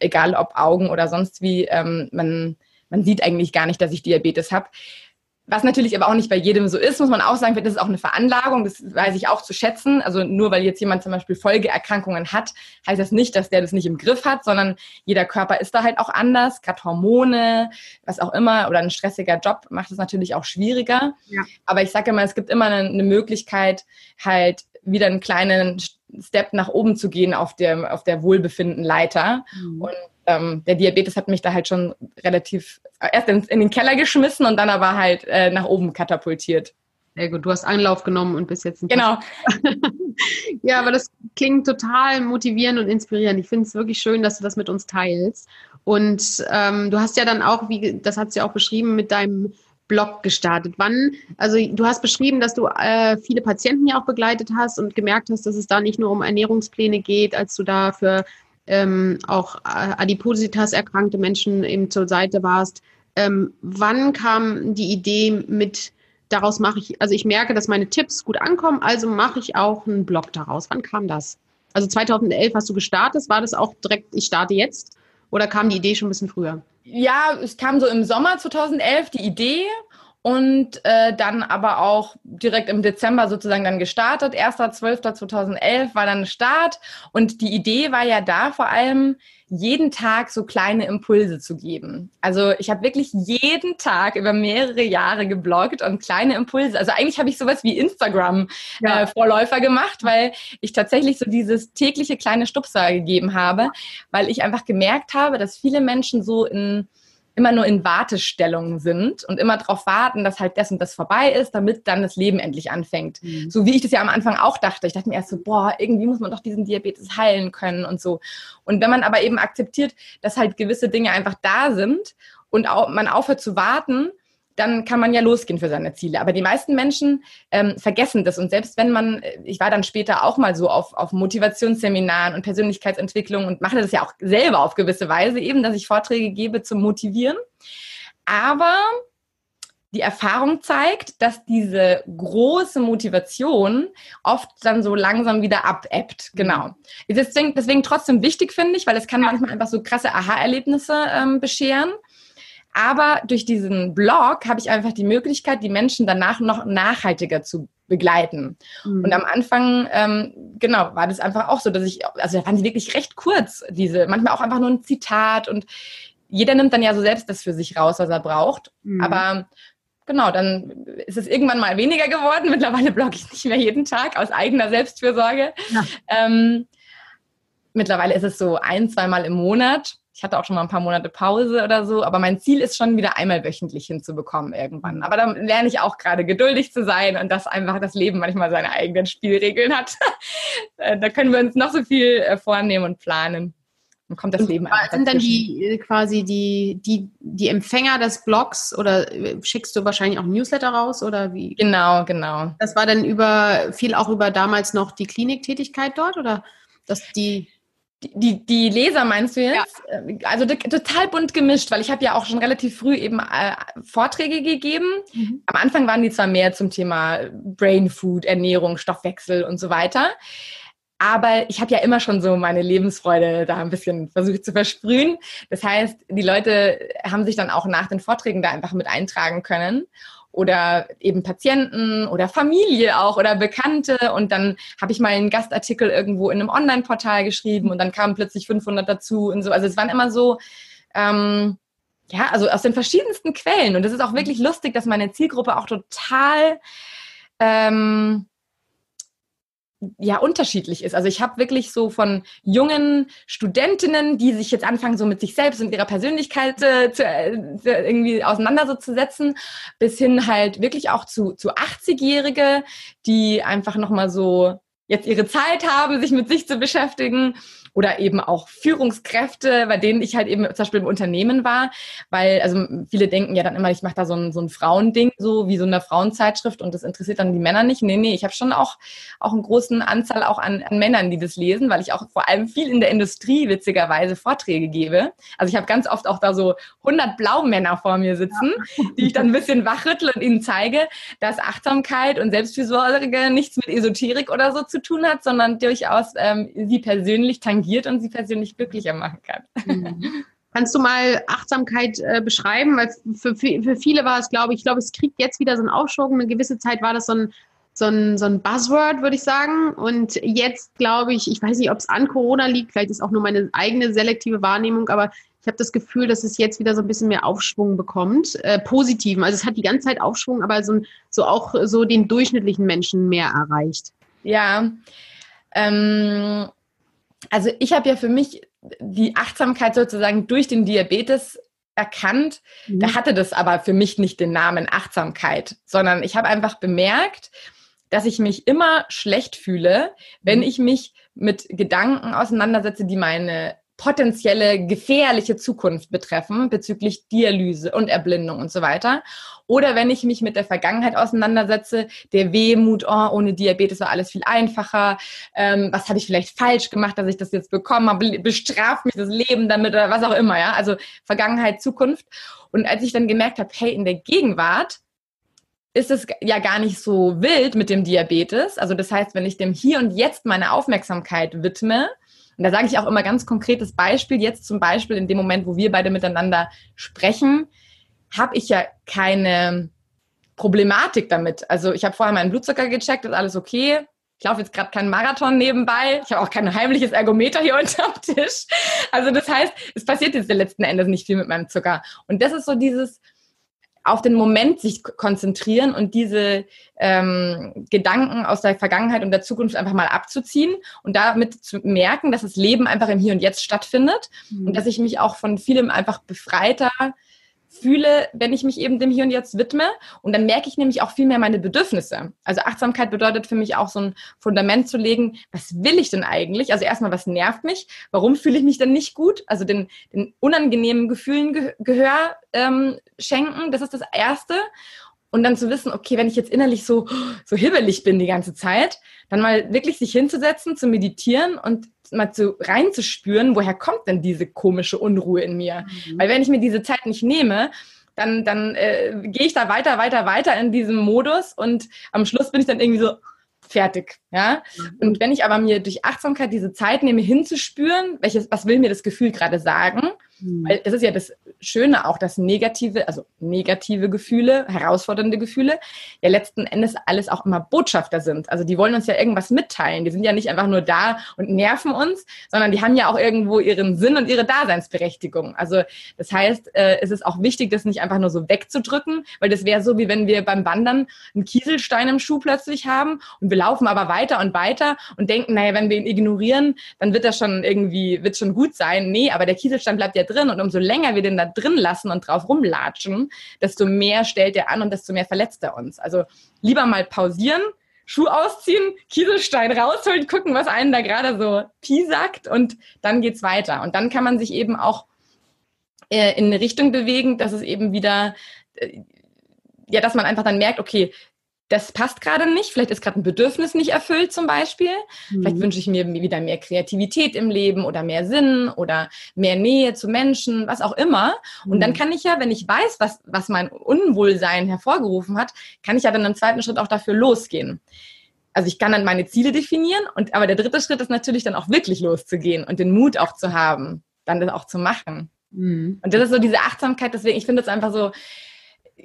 egal ob Augen oder sonst wie, ähm, man, man sieht eigentlich gar nicht, dass ich Diabetes habe. Was natürlich aber auch nicht bei jedem so ist, muss man auch sagen, das ist auch eine Veranlagung, das weiß ich auch zu schätzen. Also nur weil jetzt jemand zum Beispiel Folgeerkrankungen hat, heißt das nicht, dass der das nicht im Griff hat, sondern jeder Körper ist da halt auch anders, gerade Hormone, was auch immer, oder ein stressiger Job macht es natürlich auch schwieriger. Ja. Aber ich sage immer, es gibt immer eine, Möglichkeit, halt wieder einen kleinen Step nach oben zu gehen auf der, auf der Wohlbefinden-Leiter. Mhm. Und ähm, der Diabetes hat mich da halt schon relativ erst in, in den Keller geschmissen und dann aber halt äh, nach oben katapultiert. Sehr gut, du hast Anlauf genommen und bist jetzt ein Genau. ja, aber das klingt total motivierend und inspirierend. Ich finde es wirklich schön, dass du das mit uns teilst. Und ähm, du hast ja dann auch, wie das hat sie ja auch beschrieben, mit deinem Blog gestartet. Wann, also du hast beschrieben, dass du äh, viele Patienten ja auch begleitet hast und gemerkt hast, dass es da nicht nur um Ernährungspläne geht, als du da für ähm, auch äh, Adipositas erkrankte Menschen eben zur Seite warst. Ähm, wann kam die Idee mit, daraus mache ich, also ich merke, dass meine Tipps gut ankommen, also mache ich auch einen Blog daraus. Wann kam das? Also 2011 hast du gestartet, war das auch direkt, ich starte jetzt? Oder kam die Idee schon ein bisschen früher? Ja, es kam so im Sommer 2011 die Idee und äh, dann aber auch direkt im Dezember sozusagen dann gestartet. 1.12.2011 war dann Start und die Idee war ja da vor allem, jeden Tag so kleine Impulse zu geben. Also ich habe wirklich jeden Tag über mehrere Jahre gebloggt und kleine Impulse. Also eigentlich habe ich sowas wie Instagram-Vorläufer ja. äh, gemacht, weil ich tatsächlich so dieses tägliche kleine Stupser gegeben habe, weil ich einfach gemerkt habe, dass viele Menschen so in immer nur in Wartestellung sind und immer darauf warten, dass halt das und das vorbei ist, damit dann das Leben endlich anfängt. Mhm. So wie ich das ja am Anfang auch dachte. Ich dachte mir erst so, boah, irgendwie muss man doch diesen Diabetes heilen können und so. Und wenn man aber eben akzeptiert, dass halt gewisse Dinge einfach da sind und auch, man aufhört zu warten, dann kann man ja losgehen für seine Ziele. Aber die meisten Menschen ähm, vergessen das. Und selbst wenn man, ich war dann später auch mal so auf, auf Motivationsseminaren und Persönlichkeitsentwicklung und mache das ja auch selber auf gewisse Weise, eben, dass ich Vorträge gebe zum Motivieren. Aber die Erfahrung zeigt, dass diese große Motivation oft dann so langsam wieder abebbt. Genau. Deswegen, deswegen trotzdem wichtig, finde ich, weil es kann manchmal einfach so krasse Aha-Erlebnisse ähm, bescheren. Aber durch diesen Blog habe ich einfach die Möglichkeit, die Menschen danach noch nachhaltiger zu begleiten. Mhm. Und am Anfang, ähm, genau, war das einfach auch so, dass ich, also da waren die wirklich recht kurz, diese, manchmal auch einfach nur ein Zitat und jeder nimmt dann ja so selbst das für sich raus, was er braucht. Mhm. Aber genau, dann ist es irgendwann mal weniger geworden. Mittlerweile blogge ich nicht mehr jeden Tag aus eigener Selbstfürsorge. Ja. Ähm, mittlerweile ist es so ein, zweimal im Monat. Ich hatte auch schon mal ein paar Monate Pause oder so, aber mein Ziel ist schon wieder einmal wöchentlich hinzubekommen irgendwann. Aber da lerne ich auch gerade geduldig zu sein und dass einfach das Leben manchmal seine eigenen Spielregeln hat. Äh, da können wir uns noch so viel äh, vornehmen und planen. Dann kommt das und Leben einfach Sind dann die äh, quasi die, die, die Empfänger des Blogs oder schickst du wahrscheinlich auch Newsletter raus oder wie? Genau, genau. Das war dann über viel auch über damals noch die Kliniktätigkeit dort oder dass die die, die Leser meinst du jetzt? Ja. Äh, also total bunt gemischt, weil ich habe ja auch schon relativ früh eben äh, Vorträge gegeben. Mhm. Am Anfang waren die zwar mehr zum Thema Brain Food, Ernährung, Stoffwechsel und so weiter. Aber ich habe ja immer schon so meine Lebensfreude da ein bisschen versucht zu versprühen. Das heißt, die Leute haben sich dann auch nach den Vorträgen da einfach mit eintragen können oder eben Patienten oder Familie auch oder Bekannte. Und dann habe ich mal einen Gastartikel irgendwo in einem Online-Portal geschrieben und dann kamen plötzlich 500 dazu und so. Also es waren immer so, ähm, ja, also aus den verschiedensten Quellen. Und es ist auch wirklich lustig, dass meine Zielgruppe auch total ähm, ja unterschiedlich ist. Also ich habe wirklich so von jungen Studentinnen, die sich jetzt anfangen, so mit sich selbst und ihrer Persönlichkeit äh, zu, äh, irgendwie auseinanderzusetzen, bis hin halt wirklich auch zu, zu 80-Jährige, die einfach nochmal so jetzt ihre Zeit haben, sich mit sich zu beschäftigen oder eben auch Führungskräfte, bei denen ich halt eben zum Beispiel im Unternehmen war, weil also viele denken ja dann immer, ich mache da so ein, so ein Frauending, so wie so eine Frauenzeitschrift und das interessiert dann die Männer nicht. Nee, nee, ich habe schon auch, auch einen großen Anzahl auch an, an Männern, die das lesen, weil ich auch vor allem viel in der Industrie witzigerweise Vorträge gebe. Also ich habe ganz oft auch da so 100 Blaumänner vor mir sitzen, ja. die ich dann ein bisschen wachrüttle und ihnen zeige, dass Achtsamkeit und Selbstfürsorge nichts mit Esoterik oder so zu tun hat, sondern durchaus ähm, sie persönlich tangiert tangiert und sie persönlich glücklicher machen kann. Mhm. Kannst du mal Achtsamkeit äh, beschreiben? Weil für, für, viele war es, glaube ich, ich glaube, es kriegt jetzt wieder so einen Aufschwung. Eine gewisse Zeit war das so ein, so ein, so ein Buzzword, würde ich sagen. Und jetzt glaube ich, ich weiß nicht, ob es an Corona liegt, vielleicht ist auch nur meine eigene selektive Wahrnehmung, aber ich habe das Gefühl, dass es jetzt wieder so ein bisschen mehr Aufschwung bekommt. Äh, positiven. Also es hat die ganze Zeit Aufschwung, aber so, so auch so den durchschnittlichen Menschen mehr erreicht. Ja. Ähm, also ich habe ja für mich die Achtsamkeit sozusagen durch den Diabetes erkannt. Mhm. Da hatte das aber für mich nicht den Namen Achtsamkeit, sondern ich habe einfach bemerkt, dass ich mich immer schlecht fühle, wenn mhm. ich mich mit Gedanken auseinandersetze, die meine potenzielle gefährliche Zukunft betreffen bezüglich Dialyse und Erblindung und so weiter. Oder wenn ich mich mit der Vergangenheit auseinandersetze, der Wehmut, oh, ohne Diabetes war alles viel einfacher, ähm, was habe ich vielleicht falsch gemacht, dass ich das jetzt bekommen habe, bestraft mich das Leben damit oder was auch immer, ja. Also Vergangenheit, Zukunft. Und als ich dann gemerkt habe, hey, in der Gegenwart ist es ja gar nicht so wild mit dem Diabetes. Also das heißt, wenn ich dem hier und jetzt meine Aufmerksamkeit widme, und da sage ich auch immer ganz konkretes Beispiel. Jetzt zum Beispiel in dem Moment, wo wir beide miteinander sprechen, habe ich ja keine Problematik damit. Also ich habe vorher meinen Blutzucker gecheckt, ist alles okay. Ich laufe jetzt gerade keinen Marathon nebenbei. Ich habe auch kein heimliches Ergometer hier unterm Tisch. Also das heißt, es passiert jetzt letzten Endes nicht viel mit meinem Zucker. Und das ist so dieses, auf den Moment sich konzentrieren und diese ähm, Gedanken aus der Vergangenheit und der Zukunft einfach mal abzuziehen und damit zu merken, dass das Leben einfach im Hier und Jetzt stattfindet mhm. und dass ich mich auch von vielem einfach befreiter fühle, wenn ich mich eben dem Hier und Jetzt widme. Und dann merke ich nämlich auch viel mehr meine Bedürfnisse. Also Achtsamkeit bedeutet für mich auch so ein Fundament zu legen, was will ich denn eigentlich? Also erstmal, was nervt mich? Warum fühle ich mich denn nicht gut? Also den, den unangenehmen Gefühlen Ge Gehör ähm, schenken, das ist das Erste. Und dann zu wissen, okay, wenn ich jetzt innerlich so, so hibbelig bin die ganze Zeit, dann mal wirklich sich hinzusetzen, zu meditieren und mal zu reinzuspüren, woher kommt denn diese komische Unruhe in mir? Mhm. Weil wenn ich mir diese Zeit nicht nehme, dann, dann äh, gehe ich da weiter, weiter, weiter in diesem Modus und am Schluss bin ich dann irgendwie so fertig, ja. Mhm. Und wenn ich aber mir durch Achtsamkeit diese Zeit nehme, hinzuspüren, welches, was will mir das Gefühl gerade sagen, Mhm. Weil das ist ja das Schöne auch, dass negative, also negative Gefühle, herausfordernde Gefühle, ja letzten Endes alles auch immer Botschafter sind. Also die wollen uns ja irgendwas mitteilen. Die sind ja nicht einfach nur da und nerven uns, sondern die haben ja auch irgendwo ihren Sinn und ihre Daseinsberechtigung. Also das heißt, äh, es ist auch wichtig, das nicht einfach nur so wegzudrücken, weil das wäre so, wie wenn wir beim Wandern einen Kieselstein im Schuh plötzlich haben und wir laufen aber weiter und weiter und denken, naja, wenn wir ihn ignorieren, dann wird das schon irgendwie, wird schon gut sein. Nee, aber der Kieselstein bleibt ja drin und umso länger wir den da drin lassen und drauf rumlatschen, desto mehr stellt er an und desto mehr verletzt er uns. Also lieber mal pausieren, Schuh ausziehen, Kieselstein rausholen, gucken, was einen da gerade so piesackt und dann geht's weiter. Und dann kann man sich eben auch äh, in eine Richtung bewegen, dass es eben wieder, äh, ja, dass man einfach dann merkt, okay, das passt gerade nicht, vielleicht ist gerade ein Bedürfnis nicht erfüllt zum Beispiel. Mhm. Vielleicht wünsche ich mir wieder mehr Kreativität im Leben oder mehr Sinn oder mehr Nähe zu Menschen, was auch immer. Mhm. Und dann mhm. kann ich ja, wenn ich weiß, was, was mein Unwohlsein hervorgerufen hat, kann ich ja dann im zweiten Schritt auch dafür losgehen. Also ich kann dann meine Ziele definieren und aber der dritte Schritt ist natürlich dann auch wirklich loszugehen und den Mut auch zu haben, dann das auch zu machen. Mhm. Und das ist so diese Achtsamkeit, deswegen, ich finde es einfach so,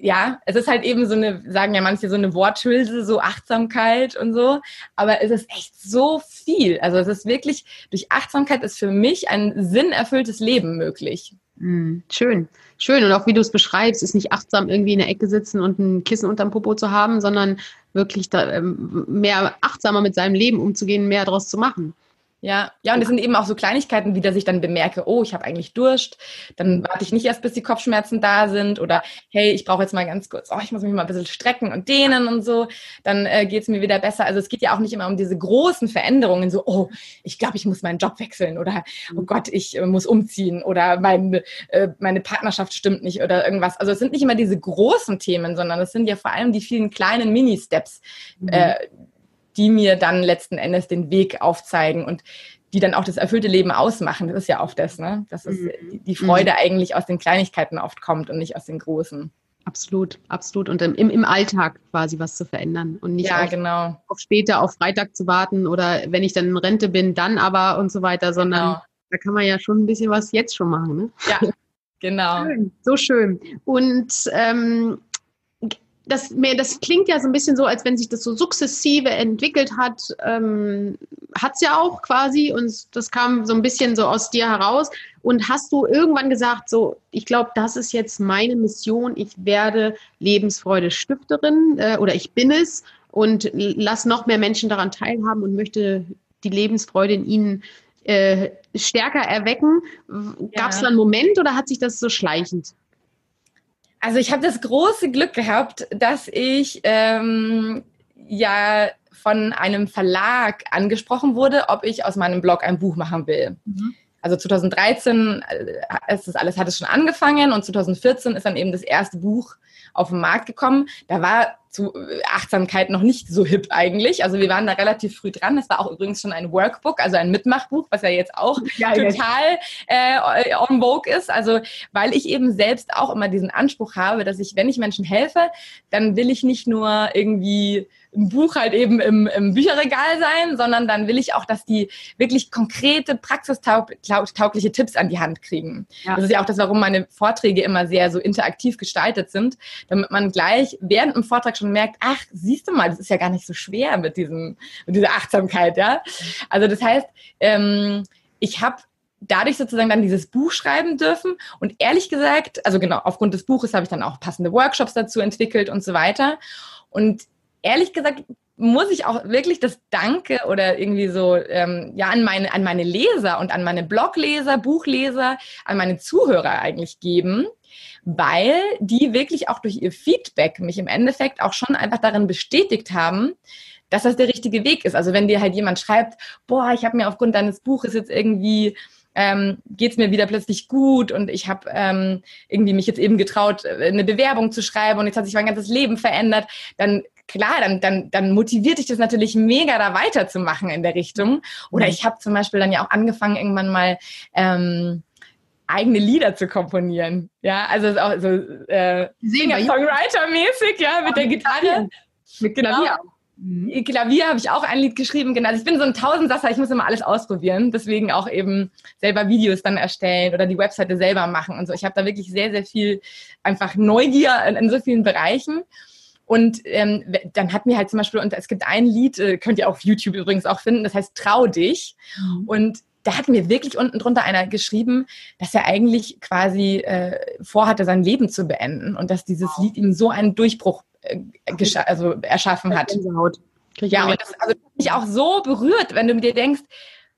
ja, es ist halt eben so eine, sagen ja manche, so eine Worthülse, so Achtsamkeit und so. Aber es ist echt so viel. Also es ist wirklich, durch Achtsamkeit ist für mich ein sinnerfülltes Leben möglich. Mm, schön, schön. Und auch wie du es beschreibst, ist nicht achtsam irgendwie in der Ecke sitzen und ein Kissen unterm Popo zu haben, sondern wirklich da, ähm, mehr achtsamer mit seinem Leben umzugehen, mehr daraus zu machen. Ja, ja, und es sind eben auch so Kleinigkeiten, wie dass ich dann bemerke, oh, ich habe eigentlich Durst. Dann warte ich nicht erst, bis die Kopfschmerzen da sind oder hey, ich brauche jetzt mal ganz kurz, oh, ich muss mich mal ein bisschen strecken und dehnen und so. Dann äh, geht es mir wieder besser. Also es geht ja auch nicht immer um diese großen Veränderungen, so, oh, ich glaube, ich muss meinen Job wechseln oder oh mhm. Gott, ich äh, muss umziehen oder mein, äh, meine Partnerschaft stimmt nicht oder irgendwas. Also es sind nicht immer diese großen Themen, sondern es sind ja vor allem die vielen kleinen Mini-Steps. Mhm. Äh, die mir dann letzten Endes den Weg aufzeigen und die dann auch das erfüllte Leben ausmachen. Das ist ja oft das, ne? Dass es, mhm. die Freude mhm. eigentlich aus den Kleinigkeiten oft kommt und nicht aus den großen. Absolut, absolut. Und im, im Alltag quasi was zu verändern und nicht ja, auf, genau. auf später, auf Freitag zu warten oder wenn ich dann in Rente bin, dann aber und so weiter, sondern genau. da kann man ja schon ein bisschen was jetzt schon machen. Ne? Ja, genau. Schön, so schön. Und ähm, das, mehr, das klingt ja so ein bisschen so, als wenn sich das so sukzessive entwickelt hat. Ähm, hat es ja auch quasi und das kam so ein bisschen so aus dir heraus. Und hast du irgendwann gesagt, so, ich glaube, das ist jetzt meine Mission, ich werde Lebensfreude Stifterin äh, oder ich bin es und lass noch mehr Menschen daran teilhaben und möchte die Lebensfreude in ihnen äh, stärker erwecken. Gab es da einen Moment oder hat sich das so schleichend also ich habe das große Glück gehabt, dass ich ähm, ja von einem Verlag angesprochen wurde, ob ich aus meinem Blog ein Buch machen will. Mhm. Also 2013 äh, ist das alles, hat es schon angefangen und 2014 ist dann eben das erste Buch auf den Markt gekommen. Da war zu Achtsamkeit noch nicht so hip eigentlich. Also wir waren da relativ früh dran. Es war auch übrigens schon ein Workbook, also ein Mitmachbuch, was ja jetzt auch ja, total äh, on vogue ist. Also weil ich eben selbst auch immer diesen Anspruch habe, dass ich, wenn ich Menschen helfe, dann will ich nicht nur irgendwie ein Buch halt eben im, im Bücherregal sein, sondern dann will ich auch, dass die wirklich konkrete, praxistaugliche Tipps an die Hand kriegen. Ja. Das ist ja auch das, warum meine Vorträge immer sehr so interaktiv gestaltet sind, damit man gleich während dem Vortrag schon merkt, ach, siehst du mal, das ist ja gar nicht so schwer mit diesem, mit dieser Achtsamkeit, ja. Also das heißt, ähm, ich habe dadurch sozusagen dann dieses Buch schreiben dürfen. Und ehrlich gesagt, also genau, aufgrund des Buches habe ich dann auch passende Workshops dazu entwickelt und so weiter. Und ehrlich gesagt muss ich auch wirklich das Danke oder irgendwie so ähm, ja an meine an meine Leser und an meine Blogleser, Buchleser, an meine Zuhörer eigentlich geben, weil die wirklich auch durch ihr Feedback mich im Endeffekt auch schon einfach darin bestätigt haben, dass das der richtige Weg ist. Also wenn dir halt jemand schreibt, boah, ich habe mir aufgrund deines Buches jetzt irgendwie ähm, geht es mir wieder plötzlich gut und ich habe ähm, irgendwie mich jetzt eben getraut, eine Bewerbung zu schreiben und jetzt hat sich mein ganzes Leben verändert, dann klar, dann, dann, dann motiviert dich das natürlich mega, da weiterzumachen in der Richtung. Oder mhm. ich habe zum Beispiel dann ja auch angefangen, irgendwann mal ähm, eigene Lieder zu komponieren. Ja, also auch so äh, Singer-Songwriter-mäßig, ja, mit der Gitarre. Mit genau. Klavier. Mhm. Klavier habe ich auch ein Lied geschrieben, genau. Also ich bin so ein Tausendsasser, ich muss immer alles ausprobieren. Deswegen auch eben selber Videos dann erstellen oder die Webseite selber machen und so. Ich habe da wirklich sehr, sehr viel einfach Neugier in, in so vielen Bereichen. Und ähm, dann hat mir halt zum Beispiel, und es gibt ein Lied, äh, könnt ihr auf YouTube übrigens auch finden, das heißt Trau dich. Mhm. Und da hat mir wirklich unten drunter einer geschrieben, dass er eigentlich quasi äh, vorhatte, sein Leben zu beenden und dass dieses Lied ihm so einen Durchbruch äh, also erschaffen hat. Ja, und das also, mich auch so berührt, wenn du dir denkst,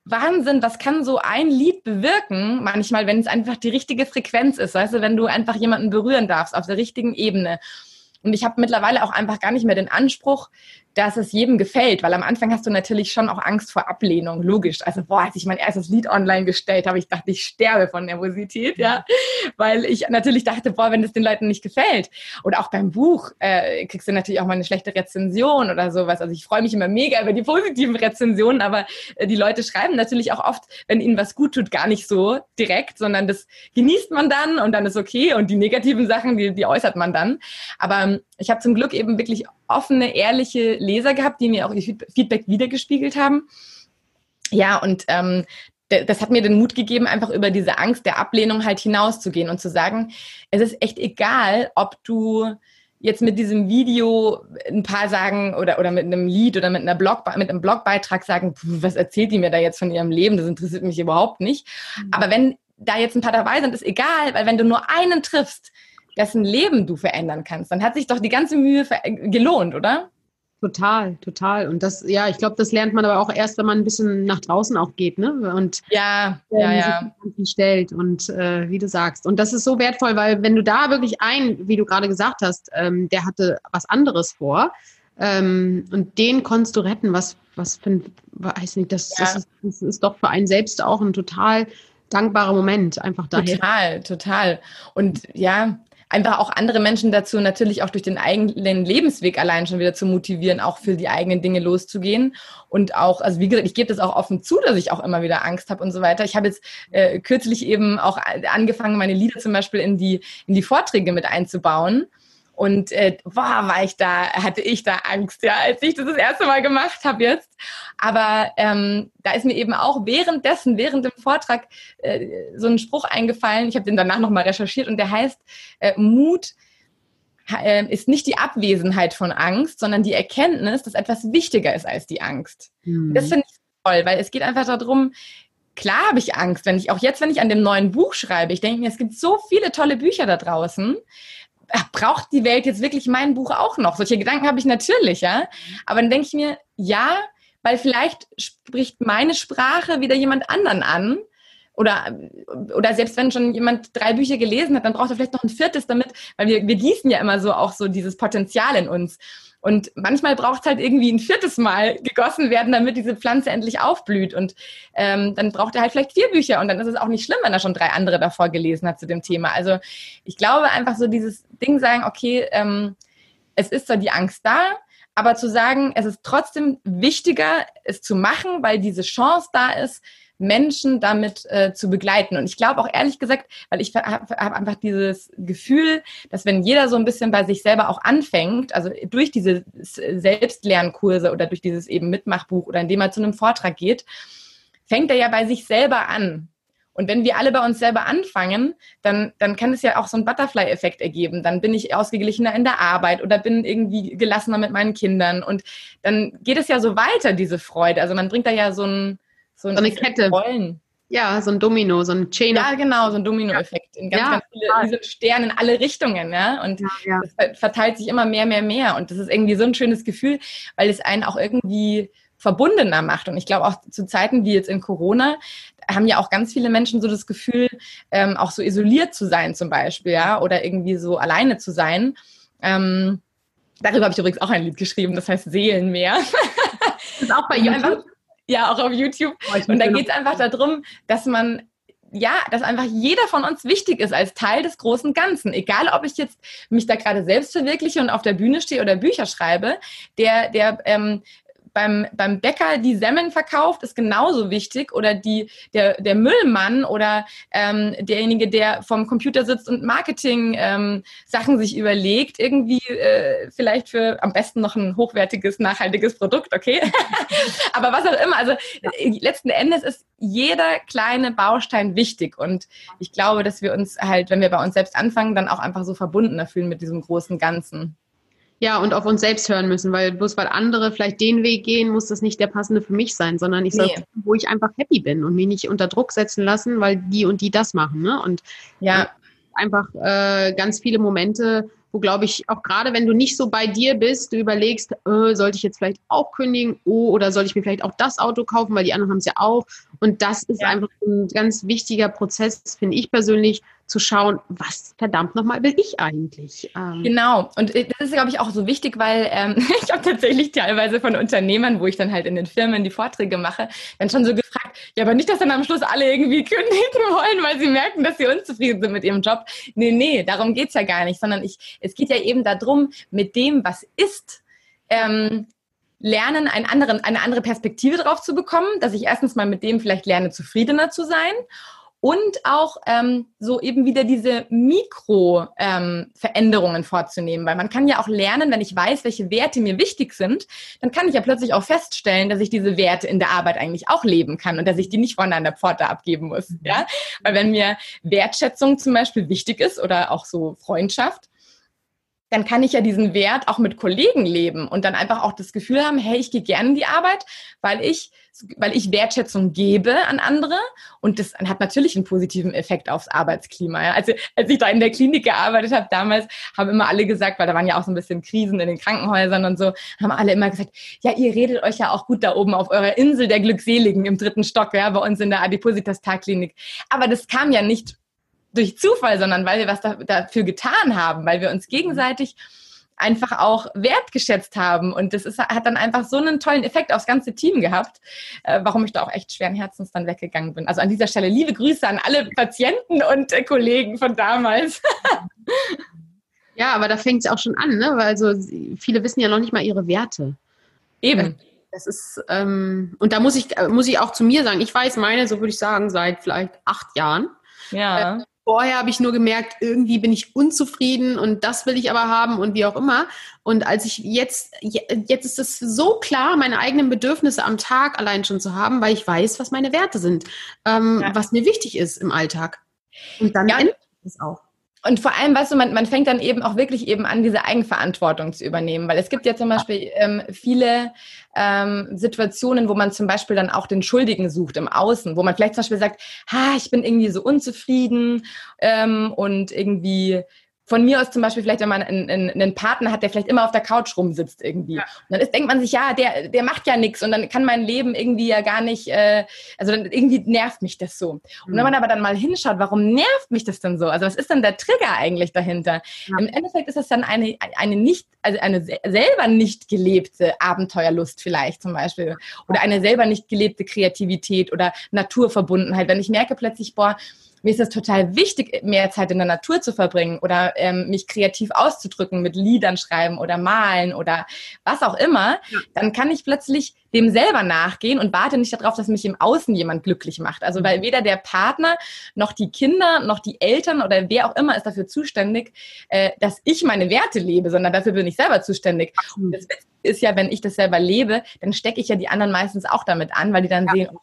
Wahnsinn, was kann so ein Lied bewirken, manchmal, wenn es einfach die richtige Frequenz ist, weißt du, wenn du einfach jemanden berühren darfst auf der richtigen Ebene. Und ich habe mittlerweile auch einfach gar nicht mehr den Anspruch, dass es jedem gefällt, weil am Anfang hast du natürlich schon auch Angst vor Ablehnung, logisch. Also, boah, als ich mein erstes Lied online gestellt habe, ich dachte, ich sterbe von Nervosität, ja, weil ich natürlich dachte, boah, wenn das den Leuten nicht gefällt. Oder auch beim Buch äh, kriegst du natürlich auch mal eine schlechte Rezension oder sowas. Also ich freue mich immer mega über die positiven Rezensionen, aber äh, die Leute schreiben natürlich auch oft, wenn ihnen was gut tut, gar nicht so direkt, sondern das genießt man dann und dann ist okay und die negativen Sachen, die, die äußert man dann. Aber ähm, ich habe zum Glück eben wirklich offene, ehrliche Leser gehabt, die mir auch ihr Feedback wiedergespiegelt haben. Ja, und ähm, das hat mir den Mut gegeben, einfach über diese Angst der Ablehnung halt hinauszugehen und zu sagen, es ist echt egal, ob du jetzt mit diesem Video ein paar sagen oder, oder mit einem Lied oder mit, einer Blog, mit einem Blogbeitrag sagen, was erzählt die mir da jetzt von ihrem Leben? Das interessiert mich überhaupt nicht. Mhm. Aber wenn da jetzt ein paar dabei sind, ist egal, weil wenn du nur einen triffst, dessen Leben du verändern kannst, dann hat sich doch die ganze Mühe gelohnt, oder? Total, total. Und das, ja, ich glaube, das lernt man aber auch erst, wenn man ein bisschen nach draußen auch geht, ne? Und ja, ähm, ja, ja. sich stellt und äh, wie du sagst. Und das ist so wertvoll, weil wenn du da wirklich ein, wie du gerade gesagt hast, ähm, der hatte was anderes vor ähm, und den konntest du retten, was, was für ein, weiß nicht, das, ja. das, ist, das ist doch für einen selbst auch ein total dankbarer Moment, einfach daher. Total, total. Und ja, einfach auch andere Menschen dazu natürlich auch durch den eigenen Lebensweg allein schon wieder zu motivieren, auch für die eigenen Dinge loszugehen. Und auch, also wie gesagt, ich gebe das auch offen zu, dass ich auch immer wieder Angst habe und so weiter. Ich habe jetzt äh, kürzlich eben auch angefangen, meine Lieder zum Beispiel in die, in die Vorträge mit einzubauen. Und äh, boah, war ich da, hatte ich da Angst, ja, als ich das das erste Mal gemacht habe jetzt. Aber ähm, da ist mir eben auch währenddessen, während dem Vortrag, äh, so ein Spruch eingefallen. Ich habe den danach nochmal recherchiert und der heißt, äh, Mut äh, ist nicht die Abwesenheit von Angst, sondern die Erkenntnis, dass etwas wichtiger ist als die Angst. Mhm. Das finde ich toll, weil es geht einfach darum, klar habe ich Angst, wenn ich auch jetzt, wenn ich an dem neuen Buch schreibe, ich denke mir, es gibt so viele tolle Bücher da draußen braucht die Welt jetzt wirklich mein Buch auch noch? Solche Gedanken habe ich natürlich, ja. Aber dann denke ich mir, ja, weil vielleicht spricht meine Sprache wieder jemand anderen an. Oder, oder selbst wenn schon jemand drei Bücher gelesen hat, dann braucht er vielleicht noch ein viertes damit, weil wir, wir gießen ja immer so auch so dieses Potenzial in uns. Und manchmal braucht es halt irgendwie ein viertes Mal gegossen werden, damit diese Pflanze endlich aufblüht. Und ähm, dann braucht er halt vielleicht vier Bücher und dann ist es auch nicht schlimm, wenn er schon drei andere davor gelesen hat zu dem Thema. Also ich glaube einfach so dieses Ding sagen, okay, ähm, es ist zwar die Angst da, aber zu sagen, es ist trotzdem wichtiger, es zu machen, weil diese Chance da ist, Menschen damit äh, zu begleiten. Und ich glaube auch ehrlich gesagt, weil ich habe hab einfach dieses Gefühl, dass wenn jeder so ein bisschen bei sich selber auch anfängt, also durch diese Selbstlernkurse oder durch dieses eben Mitmachbuch oder indem er zu einem Vortrag geht, fängt er ja bei sich selber an. Und wenn wir alle bei uns selber anfangen, dann, dann kann es ja auch so einen Butterfly-Effekt ergeben. Dann bin ich ausgeglichener in der Arbeit oder bin irgendwie gelassener mit meinen Kindern. Und dann geht es ja so weiter, diese Freude. Also man bringt da ja so ein, so, so eine Kette. Rollen. Ja, so ein Domino, so ein Chain. Ja, genau, so ein Domino-Effekt. In ganz, ja, ganz viele diese Sterne in alle Richtungen, ja. Und ja, ja. das verteilt sich immer mehr, mehr, mehr. Und das ist irgendwie so ein schönes Gefühl, weil es einen auch irgendwie verbundener macht. Und ich glaube auch zu Zeiten wie jetzt in Corona haben ja auch ganz viele Menschen so das Gefühl, ähm, auch so isoliert zu sein zum Beispiel, ja, oder irgendwie so alleine zu sein. Ähm, darüber habe ich übrigens auch ein Lied geschrieben, das heißt Seelenmeer. Das ist auch bei YouTube. Ja, auch auf YouTube. Oh, und da geht es einfach darum, dass man ja, dass einfach jeder von uns wichtig ist als Teil des großen Ganzen. Egal, ob ich jetzt mich da gerade selbst verwirkliche und auf der Bühne stehe oder Bücher schreibe, der, der ähm, beim, beim Bäcker die Semmeln verkauft, ist genauso wichtig. Oder die, der, der Müllmann oder ähm, derjenige, der vom Computer sitzt und Marketing ähm, sich überlegt, irgendwie äh, vielleicht für am besten noch ein hochwertiges, nachhaltiges Produkt, okay? Aber was auch immer, also äh, letzten Endes ist jeder kleine Baustein wichtig. Und ich glaube, dass wir uns halt, wenn wir bei uns selbst anfangen, dann auch einfach so verbundener fühlen mit diesem großen Ganzen. Ja, und auf uns selbst hören müssen, weil bloß weil andere vielleicht den Weg gehen, muss das nicht der passende für mich sein, sondern ich soll, nee. wo ich einfach happy bin und mich nicht unter Druck setzen lassen, weil die und die das machen. Ne? Und ja. Äh, einfach äh, ganz viele Momente, wo glaube ich, auch gerade wenn du nicht so bei dir bist, du überlegst, äh, sollte ich jetzt vielleicht auch kündigen, oh, oder soll ich mir vielleicht auch das Auto kaufen, weil die anderen haben es ja auch. Und das ist ja. einfach ein ganz wichtiger Prozess, finde ich persönlich, zu schauen, was verdammt nochmal will ich eigentlich? Ähm genau, und äh, das ist, glaube ich, auch so wichtig, weil ähm, ich habe tatsächlich teilweise von Unternehmern, wo ich dann halt in den Firmen die Vorträge mache, dann schon so gefragt, ja, aber nicht, dass dann am Schluss alle irgendwie kündigen wollen, weil sie merken, dass sie unzufrieden sind mit ihrem Job. Nee, nee, darum geht's ja gar nicht, sondern ich, es geht ja eben darum, mit dem, was ist, ähm, lernen, einen anderen, eine andere Perspektive drauf zu bekommen, dass ich erstens mal mit dem vielleicht lerne, zufriedener zu sein und auch ähm, so eben wieder diese Mikro-Veränderungen ähm, vorzunehmen, weil man kann ja auch lernen, wenn ich weiß, welche Werte mir wichtig sind, dann kann ich ja plötzlich auch feststellen, dass ich diese Werte in der Arbeit eigentlich auch leben kann und dass ich die nicht vorne an der Pforte abgeben muss, mhm. ja, weil wenn mir Wertschätzung zum Beispiel wichtig ist oder auch so Freundschaft, dann kann ich ja diesen Wert auch mit Kollegen leben und dann einfach auch das Gefühl haben, hey, ich gehe gerne in die Arbeit, weil ich, weil ich Wertschätzung gebe an andere und das hat natürlich einen positiven Effekt aufs Arbeitsklima. Ja. Also als ich da in der Klinik gearbeitet habe damals, haben immer alle gesagt, weil da waren ja auch so ein bisschen Krisen in den Krankenhäusern und so, haben alle immer gesagt, ja, ihr redet euch ja auch gut da oben auf eurer Insel der Glückseligen im dritten Stock, ja, bei uns in der Adipositas-Tagklinik. Aber das kam ja nicht durch Zufall, sondern weil wir was da, dafür getan haben, weil wir uns gegenseitig einfach auch wertgeschätzt haben. Und das ist, hat dann einfach so einen tollen Effekt aufs ganze Team gehabt, äh, warum ich da auch echt schweren Herzens dann weggegangen bin. Also an dieser Stelle liebe Grüße an alle Patienten und äh, Kollegen von damals. ja, aber da fängt es auch schon an, ne? weil also viele wissen ja noch nicht mal ihre Werte. Eben. Das ist, ähm, und da muss ich, muss ich auch zu mir sagen, ich weiß meine, so würde ich sagen, seit vielleicht acht Jahren. Ja. Äh, Vorher habe ich nur gemerkt, irgendwie bin ich unzufrieden und das will ich aber haben und wie auch immer. Und als ich jetzt, jetzt ist es so klar, meine eigenen Bedürfnisse am Tag allein schon zu haben, weil ich weiß, was meine Werte sind, ähm, ja. was mir wichtig ist im Alltag. Und dann ja. ändert es auch. Und vor allem, weißt du, man, man fängt dann eben auch wirklich eben an, diese Eigenverantwortung zu übernehmen. Weil es gibt ja zum Beispiel ähm, viele ähm, Situationen, wo man zum Beispiel dann auch den Schuldigen sucht im Außen, wo man vielleicht zum Beispiel sagt, ha, ich bin irgendwie so unzufrieden ähm, und irgendwie von mir aus zum Beispiel vielleicht, wenn man einen, einen, Partner hat, der vielleicht immer auf der Couch rumsitzt irgendwie. Ja. Und dann ist, denkt man sich, ja, der, der macht ja nichts und dann kann mein Leben irgendwie ja gar nicht, äh, also dann irgendwie nervt mich das so. Und wenn mhm. man aber dann mal hinschaut, warum nervt mich das denn so? Also was ist denn der Trigger eigentlich dahinter? Ja. Im Endeffekt ist das dann eine, eine nicht, also eine selber nicht gelebte Abenteuerlust vielleicht zum Beispiel oder eine selber nicht gelebte Kreativität oder Naturverbundenheit. Wenn ich merke plötzlich, boah, mir ist es total wichtig, mehr Zeit in der Natur zu verbringen oder ähm, mich kreativ auszudrücken mit Liedern schreiben oder malen oder was auch immer, ja. dann kann ich plötzlich dem selber nachgehen und warte nicht darauf, dass mich im Außen jemand glücklich macht. Also weil mhm. weder der Partner noch die Kinder noch die Eltern oder wer auch immer ist dafür zuständig, äh, dass ich meine Werte lebe, sondern dafür bin ich selber zuständig. Und das ist ja, wenn ich das selber lebe, dann stecke ich ja die anderen meistens auch damit an, weil die dann ja. sehen, oh,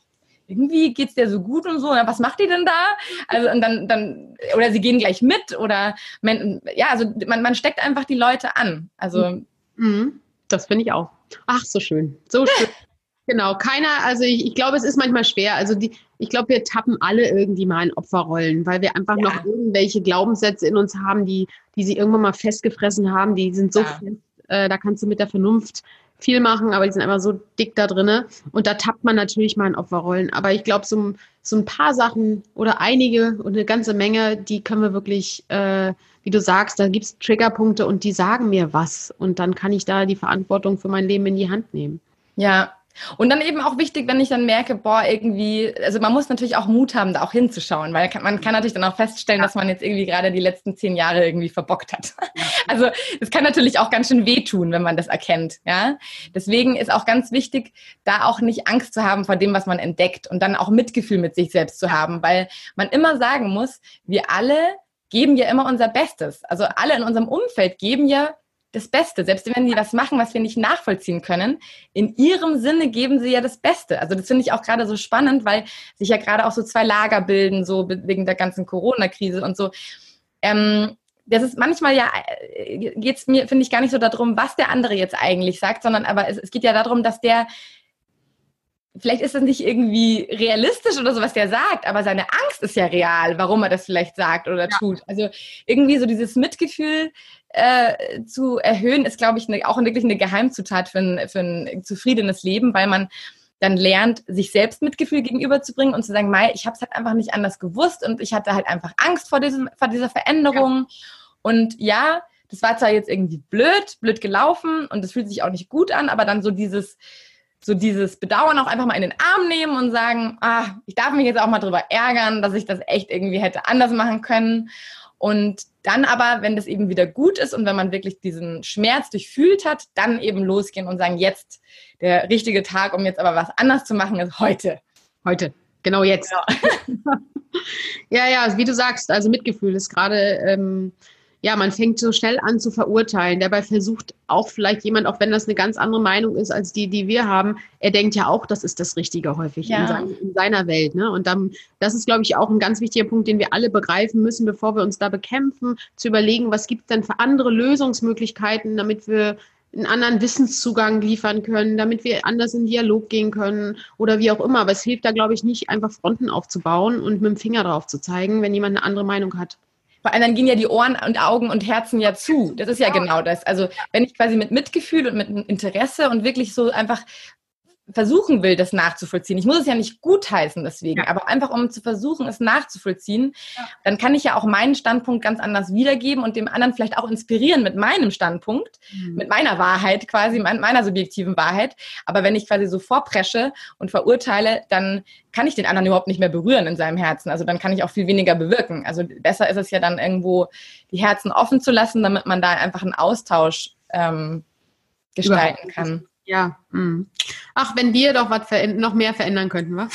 irgendwie geht's dir so gut und so, was macht die denn da? Also und dann, dann, oder sie gehen gleich mit oder man, ja, also man, man steckt einfach die Leute an. Also mhm. das finde ich auch. Ach, so schön. So schön. genau, keiner, also ich, ich glaube, es ist manchmal schwer. Also die, ich glaube, wir tappen alle irgendwie mal in Opferrollen, weil wir einfach ja. noch irgendwelche Glaubenssätze in uns haben, die, die sie irgendwann mal festgefressen haben, die sind so ja. fest, äh, da kannst du mit der Vernunft viel machen, aber die sind einfach so dick da drinne. Und da tappt man natürlich mal in Opferrollen. Aber ich glaube, so, so, ein paar Sachen oder einige und eine ganze Menge, die können wir wirklich, äh, wie du sagst, da gibt es Triggerpunkte und die sagen mir was. Und dann kann ich da die Verantwortung für mein Leben in die Hand nehmen. Ja, Und dann eben auch wichtig, wenn ich dann merke, boah, irgendwie, also man muss natürlich auch Mut haben, da auch hinzuschauen, weil man kann natürlich dann auch feststellen, dass man jetzt irgendwie gerade die letzten zehn Jahre irgendwie verbockt hat. Also es kann natürlich auch ganz schön wehtun, wenn man das erkennt, ja. Deswegen ist auch ganz wichtig, da auch nicht Angst zu haben vor dem, was man entdeckt und dann auch Mitgefühl mit sich selbst zu haben, weil man immer sagen muss, wir alle geben ja immer unser Bestes. Also alle in unserem Umfeld geben ja das Beste. Selbst wenn sie was machen, was wir nicht nachvollziehen können, in ihrem Sinne geben sie ja das Beste. Also das finde ich auch gerade so spannend, weil sich ja gerade auch so zwei Lager bilden, so wegen der ganzen Corona-Krise und so. Ähm, das ist manchmal ja, äh, geht es mir, finde ich, gar nicht so darum, was der andere jetzt eigentlich sagt, sondern aber es, es geht ja darum, dass der vielleicht ist das nicht irgendwie realistisch oder so, was der sagt, aber seine Angst ist ja real, warum er das vielleicht sagt oder ja. tut. Also irgendwie so dieses Mitgefühl äh, zu erhöhen, ist, glaube ich, ne, auch wirklich eine Geheimzutat für ein, für ein zufriedenes Leben, weil man dann lernt, sich selbst Mitgefühl gegenüberzubringen und zu sagen, Mai, ich habe es halt einfach nicht anders gewusst und ich hatte halt einfach Angst vor, diesem, vor dieser Veränderung. Ja. Und ja, das war zwar jetzt irgendwie blöd, blöd gelaufen und das fühlt sich auch nicht gut an, aber dann so dieses, so dieses Bedauern auch einfach mal in den Arm nehmen und sagen, ah, ich darf mich jetzt auch mal drüber ärgern, dass ich das echt irgendwie hätte anders machen können. Und dann aber, wenn das eben wieder gut ist und wenn man wirklich diesen Schmerz durchfühlt hat, dann eben losgehen und sagen, jetzt der richtige Tag, um jetzt aber was anders zu machen, ist heute. Heute, genau jetzt. Genau. ja, ja, wie du sagst, also Mitgefühl ist gerade ähm, ja, man fängt so schnell an zu verurteilen. Dabei versucht auch vielleicht jemand, auch wenn das eine ganz andere Meinung ist als die, die wir haben, er denkt ja auch, das ist das Richtige häufig ja. in, sein, in, seiner Welt. Ne? Und dann, das ist, glaube ich, auch ein ganz wichtiger Punkt, den wir alle begreifen müssen, bevor wir uns da bekämpfen, zu überlegen, was gibt es denn für andere Lösungsmöglichkeiten, damit wir einen anderen Wissenszugang liefern können, damit wir anders in Dialog gehen können oder wie auch immer. Aber es hilft da, glaube ich, nicht, einfach Fronten aufzubauen und mit dem Finger drauf zu zeigen, wenn jemand eine andere Meinung hat. Vor allem dann gehen ja die Ohren und Augen und Herzen ja zu. Das ist ja genau das. Also wenn ich quasi mit Mitgefühl und mit Interesse und wirklich so einfach versuchen will, das nachzuvollziehen. Ich muss es ja nicht gutheißen deswegen, ja. aber einfach um zu versuchen, es nachzuvollziehen, ja. dann kann ich ja auch meinen Standpunkt ganz anders wiedergeben und dem anderen vielleicht auch inspirieren mit meinem Standpunkt, mhm. mit meiner Wahrheit quasi, meiner subjektiven Wahrheit. Aber wenn ich quasi so vorpresche und verurteile, dann kann ich den anderen überhaupt nicht mehr berühren in seinem Herzen. Also dann kann ich auch viel weniger bewirken. Also besser ist es ja dann irgendwo, die Herzen offen zu lassen, damit man da einfach einen Austausch ähm, gestalten kann. Ja. Hm. Ach, wenn wir doch was noch mehr verändern könnten, was?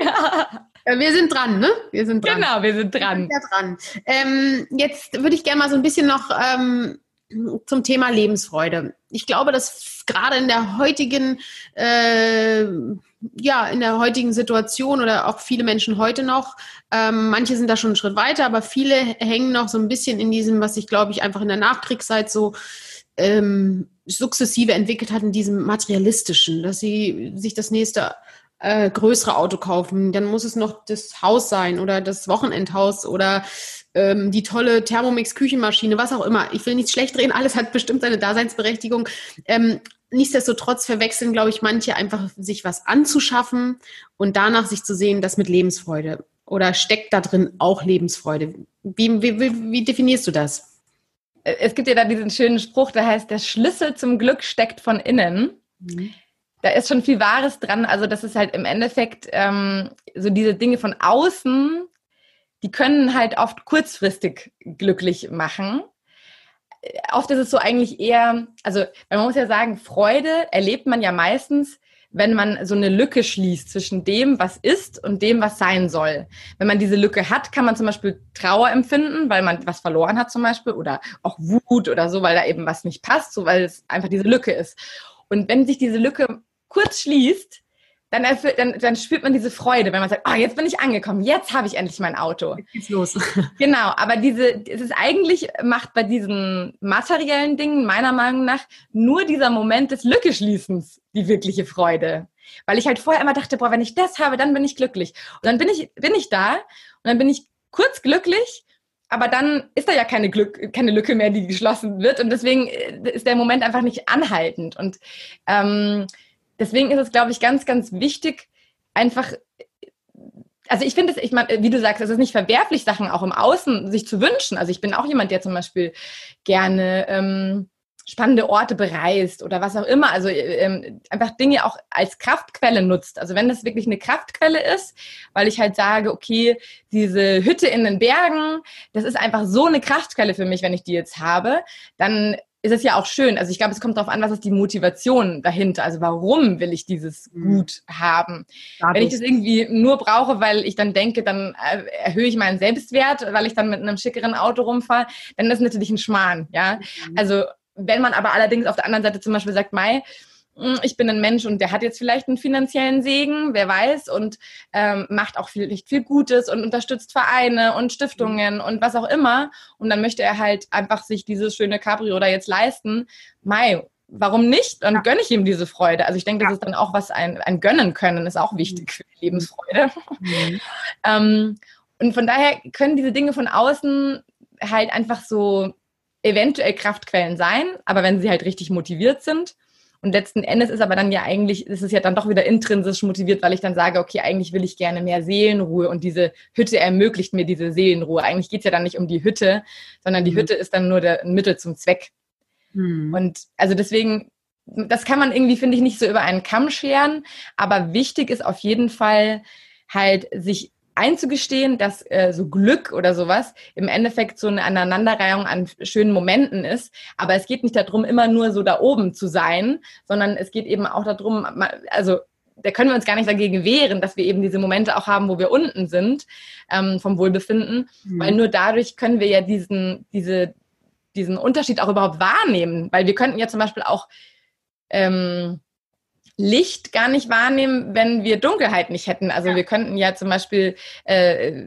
Ja. Wir sind dran, ne? Wir sind dran. Genau, wir sind dran. Wir sind ja dran. Ähm, jetzt würde ich gerne mal so ein bisschen noch ähm, zum Thema Lebensfreude. Ich glaube, dass gerade in der heutigen, äh, ja, in der heutigen Situation oder auch viele Menschen heute noch, ähm, manche sind da schon einen Schritt weiter, aber viele hängen noch so ein bisschen in diesem, was ich glaube ich einfach in der Nachkriegszeit so ähm, sukzessive entwickelt hat in diesem materialistischen, dass sie sich das nächste äh, größere Auto kaufen, dann muss es noch das Haus sein oder das Wochenendhaus oder ähm, die tolle Thermomix-Küchenmaschine, was auch immer. Ich will nichts schlecht drehen, alles hat bestimmt seine Daseinsberechtigung. Ähm, nichtsdestotrotz verwechseln, glaube ich, manche einfach, sich was anzuschaffen und danach sich zu sehen, das mit Lebensfreude. Oder steckt da drin auch Lebensfreude? Wie, wie, wie definierst du das? Es gibt ja da diesen schönen Spruch, der heißt, der Schlüssel zum Glück steckt von innen. Mhm. Da ist schon viel Wahres dran. Also das ist halt im Endeffekt ähm, so diese Dinge von außen, die können halt oft kurzfristig glücklich machen. Oft ist es so eigentlich eher, also man muss ja sagen, Freude erlebt man ja meistens, wenn man so eine Lücke schließt zwischen dem, was ist und dem, was sein soll. Wenn man diese Lücke hat, kann man zum Beispiel Trauer empfinden, weil man was verloren hat zum Beispiel oder auch Wut oder so, weil da eben was nicht passt, so weil es einfach diese Lücke ist. Und wenn sich diese Lücke kurz schließt, dann, dann, dann spürt man diese Freude, wenn man sagt, oh, jetzt bin ich angekommen, jetzt habe ich endlich mein Auto. Jetzt geht's los. genau, aber diese, es ist eigentlich, macht bei diesen materiellen Dingen meiner Meinung nach nur dieser Moment des Lückeschließens die wirkliche Freude. Weil ich halt vorher immer dachte, boah, wenn ich das habe, dann bin ich glücklich. Und dann bin ich, bin ich da und dann bin ich kurz glücklich aber dann ist da ja keine, Glück, keine Lücke mehr, die geschlossen wird. Und deswegen äh, ist der Moment einfach nicht anhaltend. Und ähm, deswegen ist es, glaube ich, ganz, ganz wichtig, einfach also ich finde es, ich meine, wie du sagst, es ist nicht verwerflich, Sachen auch im Außen sich zu wünschen. Also ich bin auch jemand, der zum Beispiel gerne ähm, spannende Orte bereist oder was auch immer. Also ähm, einfach Dinge auch als Kraftquelle nutzt. Also wenn das wirklich eine Kraftquelle ist, weil ich halt sage, okay, diese Hütte in den Bergen, das ist einfach so eine Kraftquelle für mich, wenn ich die jetzt habe, dann ist es ja auch schön. Also ich glaube, es kommt darauf an, was ist die Motivation dahinter. Also warum will ich dieses mhm. Gut haben? Dadurch. Wenn ich das irgendwie nur brauche, weil ich dann denke, dann äh, erhöhe ich meinen Selbstwert, weil ich dann mit einem schickeren Auto rumfahre, dann ist das natürlich ein Schmarrn. Ja, mhm. also wenn man aber allerdings auf der anderen Seite zum Beispiel sagt, Mai, ich bin ein Mensch und der hat jetzt vielleicht einen finanziellen Segen, wer weiß, und ähm, macht auch vielleicht viel Gutes und unterstützt Vereine und Stiftungen mhm. und was auch immer. Und dann möchte er halt einfach sich dieses schöne Cabrio da jetzt leisten. Mai, warum nicht? Dann ja. gönne ich ihm diese Freude. Also ich denke, das ist dann auch was ein, ein Gönnen können, ist auch wichtig mhm. für die Lebensfreude. Mhm. ähm, und von daher können diese Dinge von außen halt einfach so eventuell Kraftquellen sein, aber wenn sie halt richtig motiviert sind. Und letzten Endes ist aber dann ja eigentlich, ist es ja dann doch wieder intrinsisch motiviert, weil ich dann sage, okay, eigentlich will ich gerne mehr Seelenruhe und diese Hütte ermöglicht mir diese Seelenruhe. Eigentlich geht es ja dann nicht um die Hütte, sondern die mhm. Hütte ist dann nur der Mittel zum Zweck. Mhm. Und also deswegen, das kann man irgendwie, finde ich, nicht so über einen Kamm scheren, aber wichtig ist auf jeden Fall halt, sich einzugestehen, dass äh, so Glück oder sowas im Endeffekt so eine Aneinanderreihung an schönen Momenten ist. Aber es geht nicht darum, immer nur so da oben zu sein, sondern es geht eben auch darum, also da können wir uns gar nicht dagegen wehren, dass wir eben diese Momente auch haben, wo wir unten sind ähm, vom Wohlbefinden, mhm. weil nur dadurch können wir ja diesen, diese, diesen Unterschied auch überhaupt wahrnehmen, weil wir könnten ja zum Beispiel auch ähm, Licht gar nicht wahrnehmen, wenn wir Dunkelheit nicht hätten. Also ja. wir könnten ja zum Beispiel äh,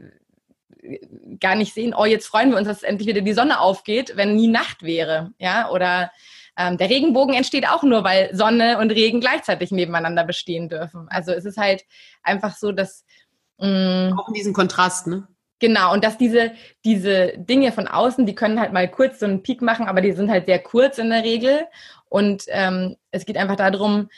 gar nicht sehen, oh, jetzt freuen wir uns, dass endlich wieder die Sonne aufgeht, wenn nie Nacht wäre. Ja, oder ähm, der Regenbogen entsteht auch nur, weil Sonne und Regen gleichzeitig nebeneinander bestehen dürfen. Also es ist halt einfach so, dass mh, mm, auch in diesem Kontrast, ne? Genau, und dass diese, diese Dinge von außen, die können halt mal kurz so einen Peak machen, aber die sind halt sehr kurz in der Regel. Und ähm, es geht einfach darum,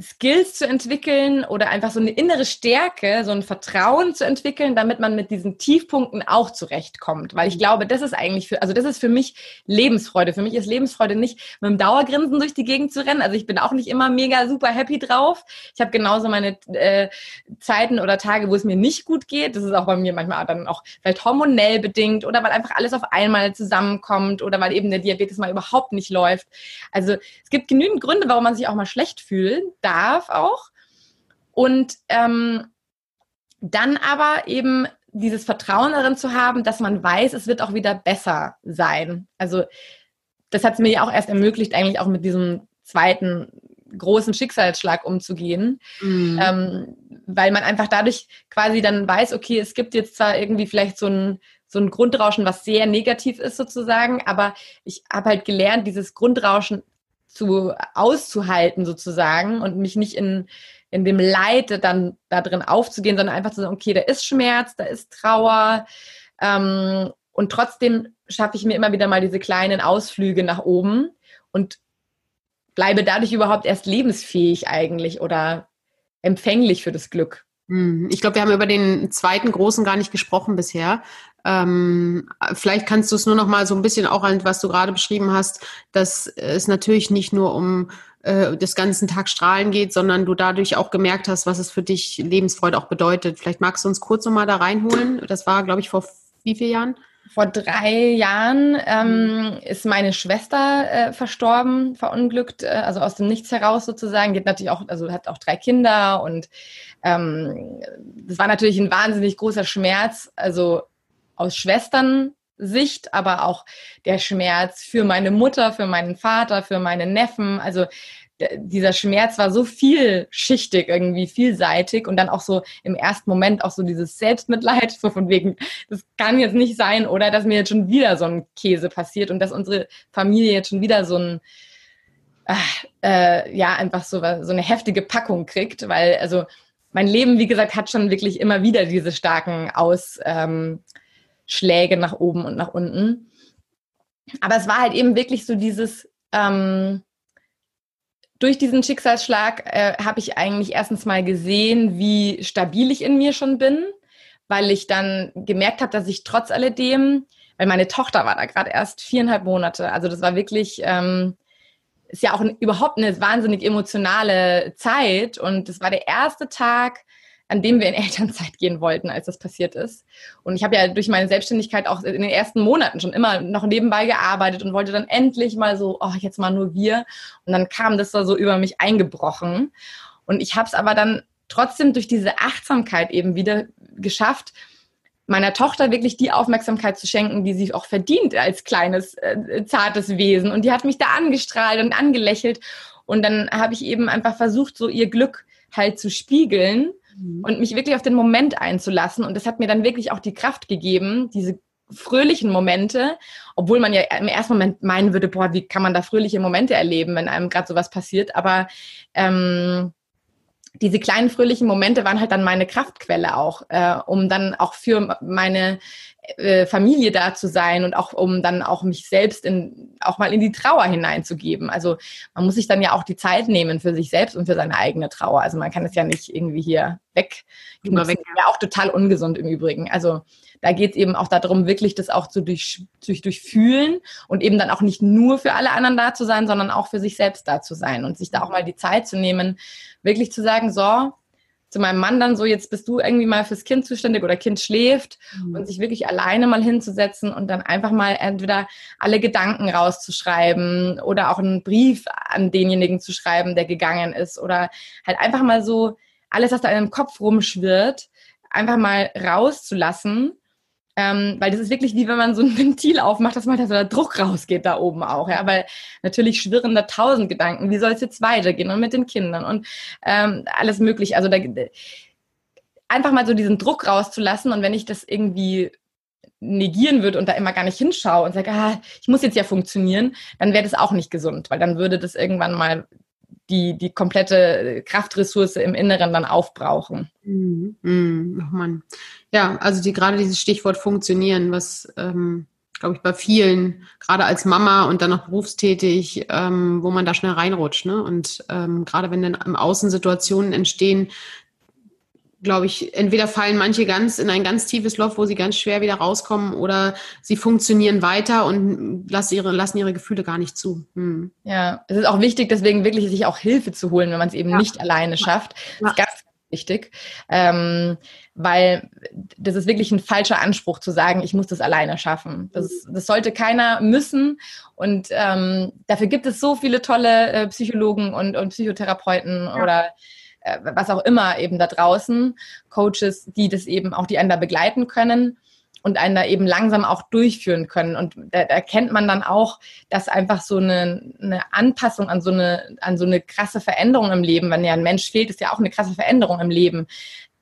Skills zu entwickeln oder einfach so eine innere Stärke, so ein Vertrauen zu entwickeln, damit man mit diesen Tiefpunkten auch zurechtkommt. Weil ich mhm. glaube, das ist eigentlich für, also das ist für mich Lebensfreude. Für mich ist Lebensfreude nicht mit dem Dauergrinsen durch die Gegend zu rennen. Also ich bin auch nicht immer mega super happy drauf. Ich habe genauso meine äh, Zeiten oder Tage, wo es mir nicht gut geht. Das ist auch bei mir manchmal dann auch vielleicht hormonell bedingt oder weil einfach alles auf einmal zusammenkommt oder weil eben der Diabetes mal überhaupt nicht läuft. Also es gibt genügend Gründe, warum man sich auch mal schlecht fühlt darf auch. Und ähm, dann aber eben dieses Vertrauen darin zu haben, dass man weiß, es wird auch wieder besser sein. Also das hat es mir ja auch erst ermöglicht, eigentlich auch mit diesem zweiten großen Schicksalsschlag umzugehen, mhm. ähm, weil man einfach dadurch quasi dann weiß, okay, es gibt jetzt zwar irgendwie vielleicht so ein so ein Grundrauschen, was sehr negativ ist sozusagen, aber ich habe halt gelernt, dieses Grundrauschen zu auszuhalten sozusagen und mich nicht in, in dem Leid dann da drin aufzugehen, sondern einfach zu sagen, okay, da ist Schmerz, da ist Trauer ähm, und trotzdem schaffe ich mir immer wieder mal diese kleinen Ausflüge nach oben und bleibe dadurch überhaupt erst lebensfähig eigentlich oder empfänglich für das Glück. Hm, ich glaube, wir haben über den zweiten großen gar nicht gesprochen bisher. Ähm, vielleicht kannst du es nur noch mal so ein bisschen auch an, was du gerade beschrieben hast, dass es natürlich nicht nur um äh, das ganzen Tag strahlen geht, sondern du dadurch auch gemerkt hast, was es für dich Lebensfreude auch bedeutet. Vielleicht magst du uns kurz noch mal da reinholen. Das war, glaube ich, vor wie vielen Jahren? Vor drei Jahren ähm, ist meine Schwester äh, verstorben, verunglückt, äh, also aus dem Nichts heraus sozusagen. Die hat natürlich auch, also hat auch drei Kinder und ähm, das war natürlich ein wahnsinnig großer Schmerz, also aus Schwestern-Sicht, aber auch der Schmerz für meine Mutter, für meinen Vater, für meine Neffen. Also dieser Schmerz war so vielschichtig, irgendwie vielseitig und dann auch so im ersten Moment auch so dieses Selbstmitleid, so von wegen, das kann jetzt nicht sein oder dass mir jetzt schon wieder so ein Käse passiert und dass unsere Familie jetzt schon wieder so ein, äh, äh, ja, einfach so, so eine heftige Packung kriegt, weil also mein Leben, wie gesagt, hat schon wirklich immer wieder diese starken Ausschläge ähm, nach oben und nach unten. Aber es war halt eben wirklich so dieses, ähm, durch diesen Schicksalsschlag äh, habe ich eigentlich erstens mal gesehen, wie stabil ich in mir schon bin, weil ich dann gemerkt habe, dass ich trotz alledem weil meine Tochter war da gerade erst viereinhalb Monate. Also das war wirklich, ähm, ist ja auch überhaupt eine wahnsinnig emotionale Zeit. Und das war der erste Tag, an dem wir in Elternzeit gehen wollten, als das passiert ist. Und ich habe ja durch meine Selbstständigkeit auch in den ersten Monaten schon immer noch nebenbei gearbeitet und wollte dann endlich mal so, oh, jetzt mal nur wir. Und dann kam das da so über mich eingebrochen. Und ich habe es aber dann trotzdem durch diese Achtsamkeit eben wieder geschafft, meiner Tochter wirklich die Aufmerksamkeit zu schenken, die sie auch verdient als kleines, äh, zartes Wesen. Und die hat mich da angestrahlt und angelächelt. Und dann habe ich eben einfach versucht, so ihr Glück halt zu spiegeln mhm. und mich wirklich auf den Moment einzulassen. Und das hat mir dann wirklich auch die Kraft gegeben, diese fröhlichen Momente, obwohl man ja im ersten Moment meinen würde, boah, wie kann man da fröhliche Momente erleben, wenn einem gerade sowas passiert. Aber ähm, diese kleinen fröhlichen Momente waren halt dann meine Kraftquelle auch, äh, um dann auch für meine äh, Familie da zu sein und auch um dann auch mich selbst in auch mal in die Trauer hineinzugeben. Also man muss sich dann ja auch die Zeit nehmen für sich selbst und für seine eigene Trauer. Also man kann es ja nicht irgendwie hier weg. Immer weg. Ja auch total ungesund im Übrigen. Also da geht es eben auch darum, wirklich das auch zu durch, durch, durchfühlen und eben dann auch nicht nur für alle anderen da zu sein, sondern auch für sich selbst da zu sein und sich da auch mal die Zeit zu nehmen, wirklich zu sagen, so, zu meinem Mann dann so, jetzt bist du irgendwie mal fürs Kind zuständig oder Kind schläft mhm. und sich wirklich alleine mal hinzusetzen und dann einfach mal entweder alle Gedanken rauszuschreiben oder auch einen Brief an denjenigen zu schreiben, der gegangen ist oder halt einfach mal so alles, was da in deinem Kopf rumschwirrt, einfach mal rauszulassen ähm, weil das ist wirklich wie wenn man so ein Ventil aufmacht, dass mal da so der Druck rausgeht da oben auch, ja. Weil natürlich schwirren da tausend Gedanken, wie soll es jetzt weitergehen und mit den Kindern und ähm, alles mögliche. Also da, einfach mal so diesen Druck rauszulassen und wenn ich das irgendwie negieren würde und da immer gar nicht hinschaue und sage, ah, ich muss jetzt ja funktionieren, dann wäre das auch nicht gesund, weil dann würde das irgendwann mal die, die komplette Kraftressource im Inneren dann aufbrauchen. Mhm. Mhm. Oh Mann. Ja, also die, gerade dieses Stichwort funktionieren, was ähm, glaube ich bei vielen, gerade als Mama und dann noch berufstätig, ähm, wo man da schnell reinrutscht. Ne? Und ähm, gerade wenn dann im Außen Situationen entstehen, glaube ich, entweder fallen manche ganz in ein ganz tiefes Loch, wo sie ganz schwer wieder rauskommen, oder sie funktionieren weiter und lassen ihre, lassen ihre Gefühle gar nicht zu. Hm. Ja, es ist auch wichtig, deswegen wirklich sich auch Hilfe zu holen, wenn man es eben ja. nicht alleine schafft. Ja. Das ist ganz wichtig, ähm, weil das ist wirklich ein falscher Anspruch zu sagen, ich muss das alleine schaffen. Das, das sollte keiner müssen und ähm, dafür gibt es so viele tolle äh, Psychologen und, und Psychotherapeuten ja. oder äh, was auch immer eben da draußen, Coaches, die das eben auch, die einen da begleiten können und einen da eben langsam auch durchführen können. Und da erkennt man dann auch, dass einfach so eine, eine Anpassung an so eine, an so eine krasse Veränderung im Leben, wenn ja ein Mensch fehlt, ist ja auch eine krasse Veränderung im Leben,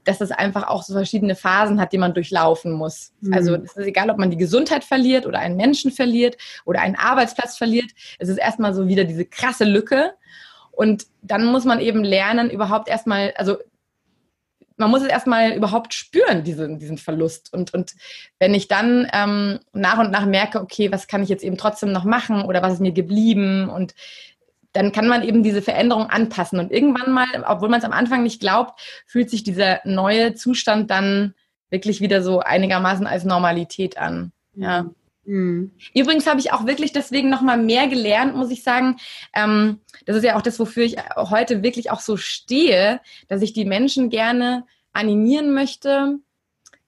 dass es einfach auch so verschiedene Phasen hat, die man durchlaufen muss. Mhm. Also es ist egal, ob man die Gesundheit verliert oder einen Menschen verliert oder einen Arbeitsplatz verliert. Es ist erstmal so wieder diese krasse Lücke. Und dann muss man eben lernen, überhaupt erstmal, also man muss es erstmal überhaupt spüren, diesen, diesen Verlust. Und, und wenn ich dann ähm, nach und nach merke, okay, was kann ich jetzt eben trotzdem noch machen oder was ist mir geblieben und dann kann man eben diese Veränderung anpassen. Und irgendwann mal, obwohl man es am Anfang nicht glaubt, fühlt sich dieser neue Zustand dann wirklich wieder so einigermaßen als Normalität an. Ja. Mhm. Übrigens habe ich auch wirklich deswegen noch mal mehr gelernt, muss ich sagen. Ähm, das ist ja auch das, wofür ich heute wirklich auch so stehe, dass ich die Menschen gerne animieren möchte,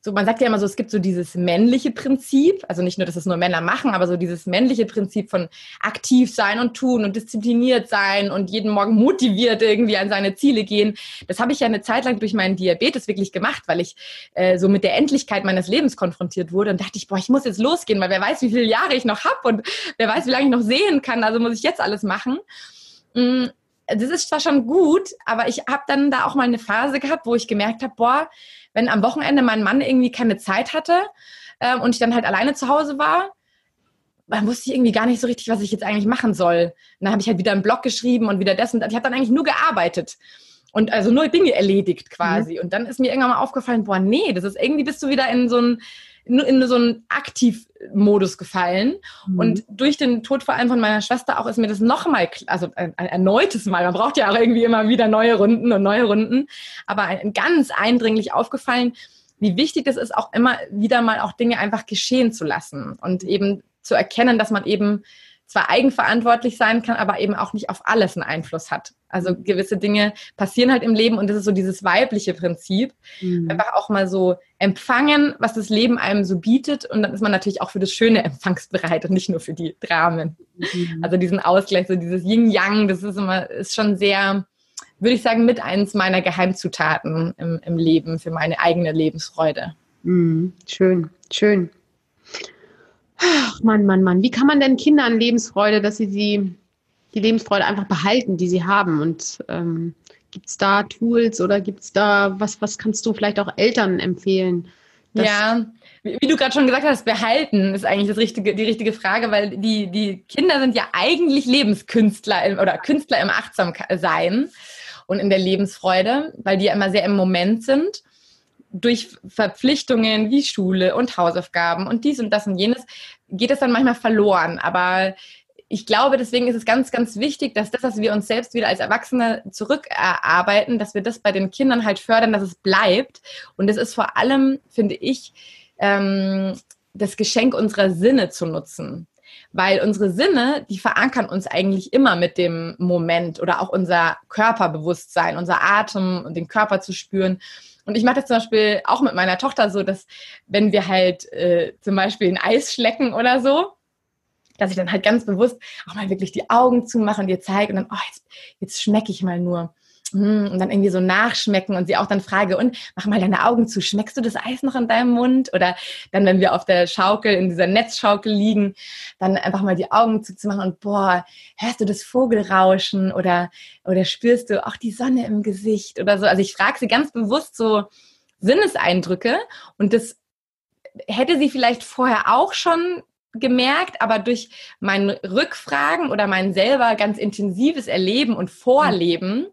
so, man sagt ja immer so, es gibt so dieses männliche Prinzip, also nicht nur, dass es nur Männer machen, aber so dieses männliche Prinzip von aktiv sein und tun und diszipliniert sein und jeden Morgen motiviert irgendwie an seine Ziele gehen. Das habe ich ja eine Zeit lang durch meinen Diabetes wirklich gemacht, weil ich äh, so mit der Endlichkeit meines Lebens konfrontiert wurde und dachte ich, boah, ich muss jetzt losgehen, weil wer weiß, wie viele Jahre ich noch habe und wer weiß, wie lange ich noch sehen kann, also muss ich jetzt alles machen. Mm, das ist zwar schon gut, aber ich habe dann da auch mal eine Phase gehabt, wo ich gemerkt habe, boah, wenn am Wochenende mein Mann irgendwie keine Zeit hatte äh, und ich dann halt alleine zu Hause war, dann wusste ich irgendwie gar nicht so richtig, was ich jetzt eigentlich machen soll. Und dann habe ich halt wieder einen Blog geschrieben und wieder das und das. Ich habe dann eigentlich nur gearbeitet und also nur Dinge erledigt quasi. Mhm. Und dann ist mir irgendwann mal aufgefallen, boah, nee, das ist irgendwie bist du wieder in so ein in so einen Aktivmodus gefallen. Mhm. Und durch den Tod vor allem von meiner Schwester auch ist mir das nochmal, also ein, ein, erneutes Mal, man braucht ja auch irgendwie immer wieder neue Runden und neue Runden, aber ein, ganz eindringlich aufgefallen, wie wichtig es ist, auch immer wieder mal auch Dinge einfach geschehen zu lassen und eben zu erkennen, dass man eben zwar eigenverantwortlich sein kann, aber eben auch nicht auf alles einen Einfluss hat. Also gewisse Dinge passieren halt im Leben und das ist so dieses weibliche Prinzip. Mhm. Einfach auch mal so empfangen, was das Leben einem so bietet und dann ist man natürlich auch für das Schöne empfangsbereit und nicht nur für die Dramen. Mhm. Also diesen Ausgleich, so dieses Yin-Yang, das ist immer, ist schon sehr, würde ich sagen, mit eins meiner Geheimzutaten im, im Leben für meine eigene Lebensfreude. Mhm. Schön, schön. Ach, Mann, Mann, Mann. Wie kann man denn Kindern Lebensfreude, dass sie die, die Lebensfreude einfach behalten, die sie haben? Und ähm, gibt es da Tools oder gibt es da, was, was kannst du vielleicht auch Eltern empfehlen? Ja, wie, du gerade schon gesagt hast, behalten ist eigentlich das richtige, die richtige Frage, weil die, die Kinder sind ja eigentlich Lebenskünstler im, oder Künstler im Achtsamsein und in der Lebensfreude, weil die ja immer sehr im Moment sind durch Verpflichtungen wie Schule und Hausaufgaben und dies und das und jenes geht es dann manchmal verloren. Aber ich glaube, deswegen ist es ganz, ganz wichtig, dass das, was wir uns selbst wieder als Erwachsene zurückerarbeiten, dass wir das bei den Kindern halt fördern, dass es bleibt. Und es ist vor allem, finde ich, ähm, das Geschenk unserer Sinne zu nutzen. Weil unsere Sinne, die verankern uns eigentlich immer mit dem Moment oder auch unser Körperbewusstsein, unser Atem und den Körper zu spüren. Und ich mache das zum Beispiel auch mit meiner Tochter so, dass wenn wir halt äh, zum Beispiel ein Eis schlecken oder so, dass ich dann halt ganz bewusst auch mal wirklich die Augen zumache und ihr zeige und dann, oh, jetzt, jetzt schmecke ich mal nur. Hm, und dann irgendwie so nachschmecken und sie auch dann frage, und mach mal deine Augen zu, schmeckst du das Eis noch in deinem Mund? Oder dann, wenn wir auf der Schaukel, in dieser Netzschaukel liegen, dann einfach mal die Augen zuzumachen und boah, hörst du das Vogelrauschen oder, oder spürst du auch die Sonne im Gesicht oder so. Also ich frage sie ganz bewusst so Sinneseindrücke und das hätte sie vielleicht vorher auch schon gemerkt, aber durch mein Rückfragen oder mein selber ganz intensives Erleben und Vorleben